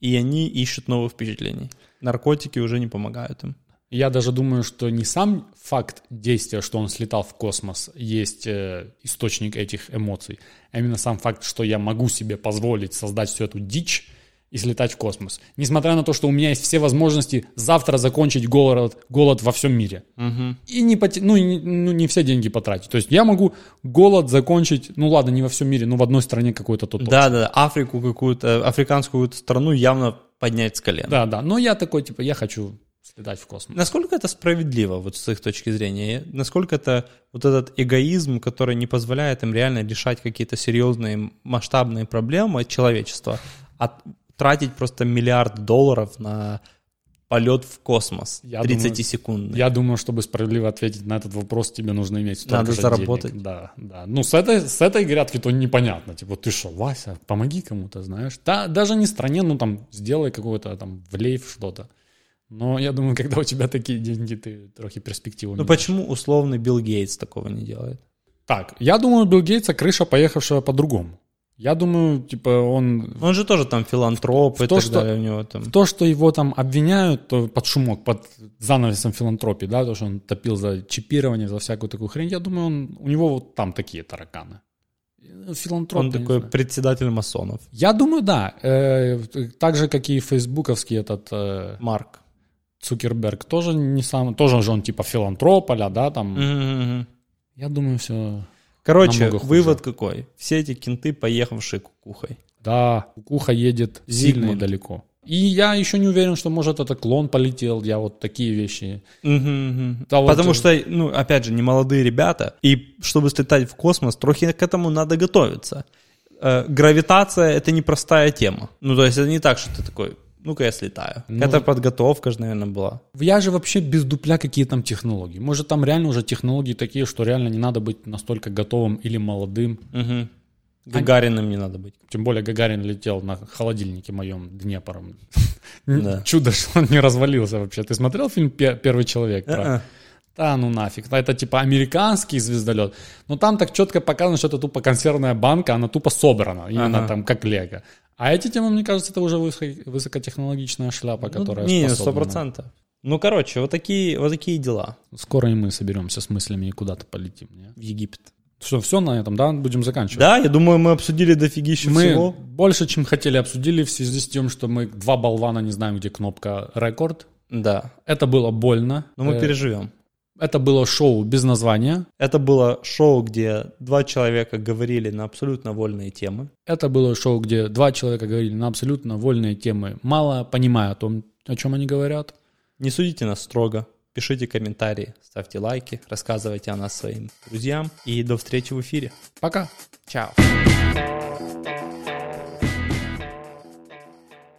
И они ищут новых впечатлений. Наркотики уже не помогают им. Я даже думаю, что не сам факт действия, что он слетал в космос, есть э, источник этих эмоций, а именно сам факт, что я могу себе позволить создать всю эту дичь и слетать в космос. Несмотря на то, что у меня есть все возможности завтра закончить голод, голод во всем мире. Угу. И не, поте- ну, и не, ну, не все деньги потратить. То есть я могу голод закончить, ну ладно, не во всем мире, но в одной стране какой-то то Да, да, Африку какую-то, африканскую страну явно поднять с колен. Да, да. Но я такой, типа, я хочу слетать в космос. Насколько это справедливо, вот с их точки зрения? Насколько это вот этот эгоизм, который не позволяет им реально решать какие-то серьезные масштабные проблемы человечества, а тратить просто миллиард долларов на полет в космос Я 30 думаю, секунд. Я думаю, чтобы справедливо ответить на этот вопрос, тебе нужно иметь столько Надо же заработать. денег. Да, да. Ну, с этой, с этой грядки то непонятно. Типа, ты что, Вася, помоги кому-то, знаешь. Да, даже не стране, ну, там, сделай какой-то, там, влей в что-то. Но я думаю, когда у тебя такие деньги, ты трохи перспективу Ну почему условный Билл Гейтс такого не делает? Так, я думаю, Билл Гейтса крыша поехавшего по-другому. Я думаю, типа, он Он же тоже там филантроп и то, так что- далее у него там. То, что его там обвиняют, то под шумок, под занавесом филантропии, да, то, что он топил за чипирование, за всякую такую хрень, я думаю, он, у него вот там такие тараканы. Филантроп. Он такой председатель масонов. Я думаю, да. Э, так же, как и фейсбуковский этот э, Марк. Цукерберг, тоже не сам, тоже же он типа филантроп, а да, там. Я думаю, все. Короче, вывод какой? Все эти кенты, поехавшие кукухой. Да, кукуха едет сильно и Зигмунд. далеко. И я еще не уверен, что, может, это клон полетел. Я вот такие вещи. Мгм, мгм. Да вот, Потому э, что, ну, опять же, не молодые ребята, и чтобы слетать в космос, трохи к этому надо готовиться. Э, гравитация — это непростая тема. Ну, то есть это не так, что ты такой, ну-ка я слетаю. Ну, это подготовка же, наверное, была. Я же вообще без дупля какие там технологии. Может, там реально уже технологии такие, что реально не надо быть настолько готовым или молодым. Мгм. Гагариным не надо быть. Тем более Гагарин летел на холодильнике моем Днепром. *laughs* Да. Чудо, что он не развалился вообще. Ты смотрел фильм «Пе- «Первый человек»? про-. Да, ну нафиг. Это типа американский звездолет. Но там так четко показано, что это тупо консервная банка, она тупо собрана. Именно Ага. там как лего. А эти темы, мне кажется, это уже высоко- высокотехнологичная шляпа, которая Ну, не, сто процентов. Ну, короче, вот такие, вот такие дела Скоро и мы соберемся с мыслями и куда-то полетим. не? в Египет. Что, все на этом, да? Будем заканчивать. Да, я думаю, мы обсудили дофигища Мы всего. больше, чем хотели, обсудили в связи с тем, что мы два болвана не знаем, где кнопка рекорд. Да, Это было больно. но мы Э, переживем. Это было шоу без названия. Это было шоу, где два человека говорили на абсолютно вольные темы. Это было шоу, где два человека говорили на абсолютно вольные темы, мало понимая о том, о чем они говорят. Не судите нас строго. Пишите комментарии, ставьте лайки, рассказывайте о нас своим друзьям. И до встречи в эфире. Пока. Чао.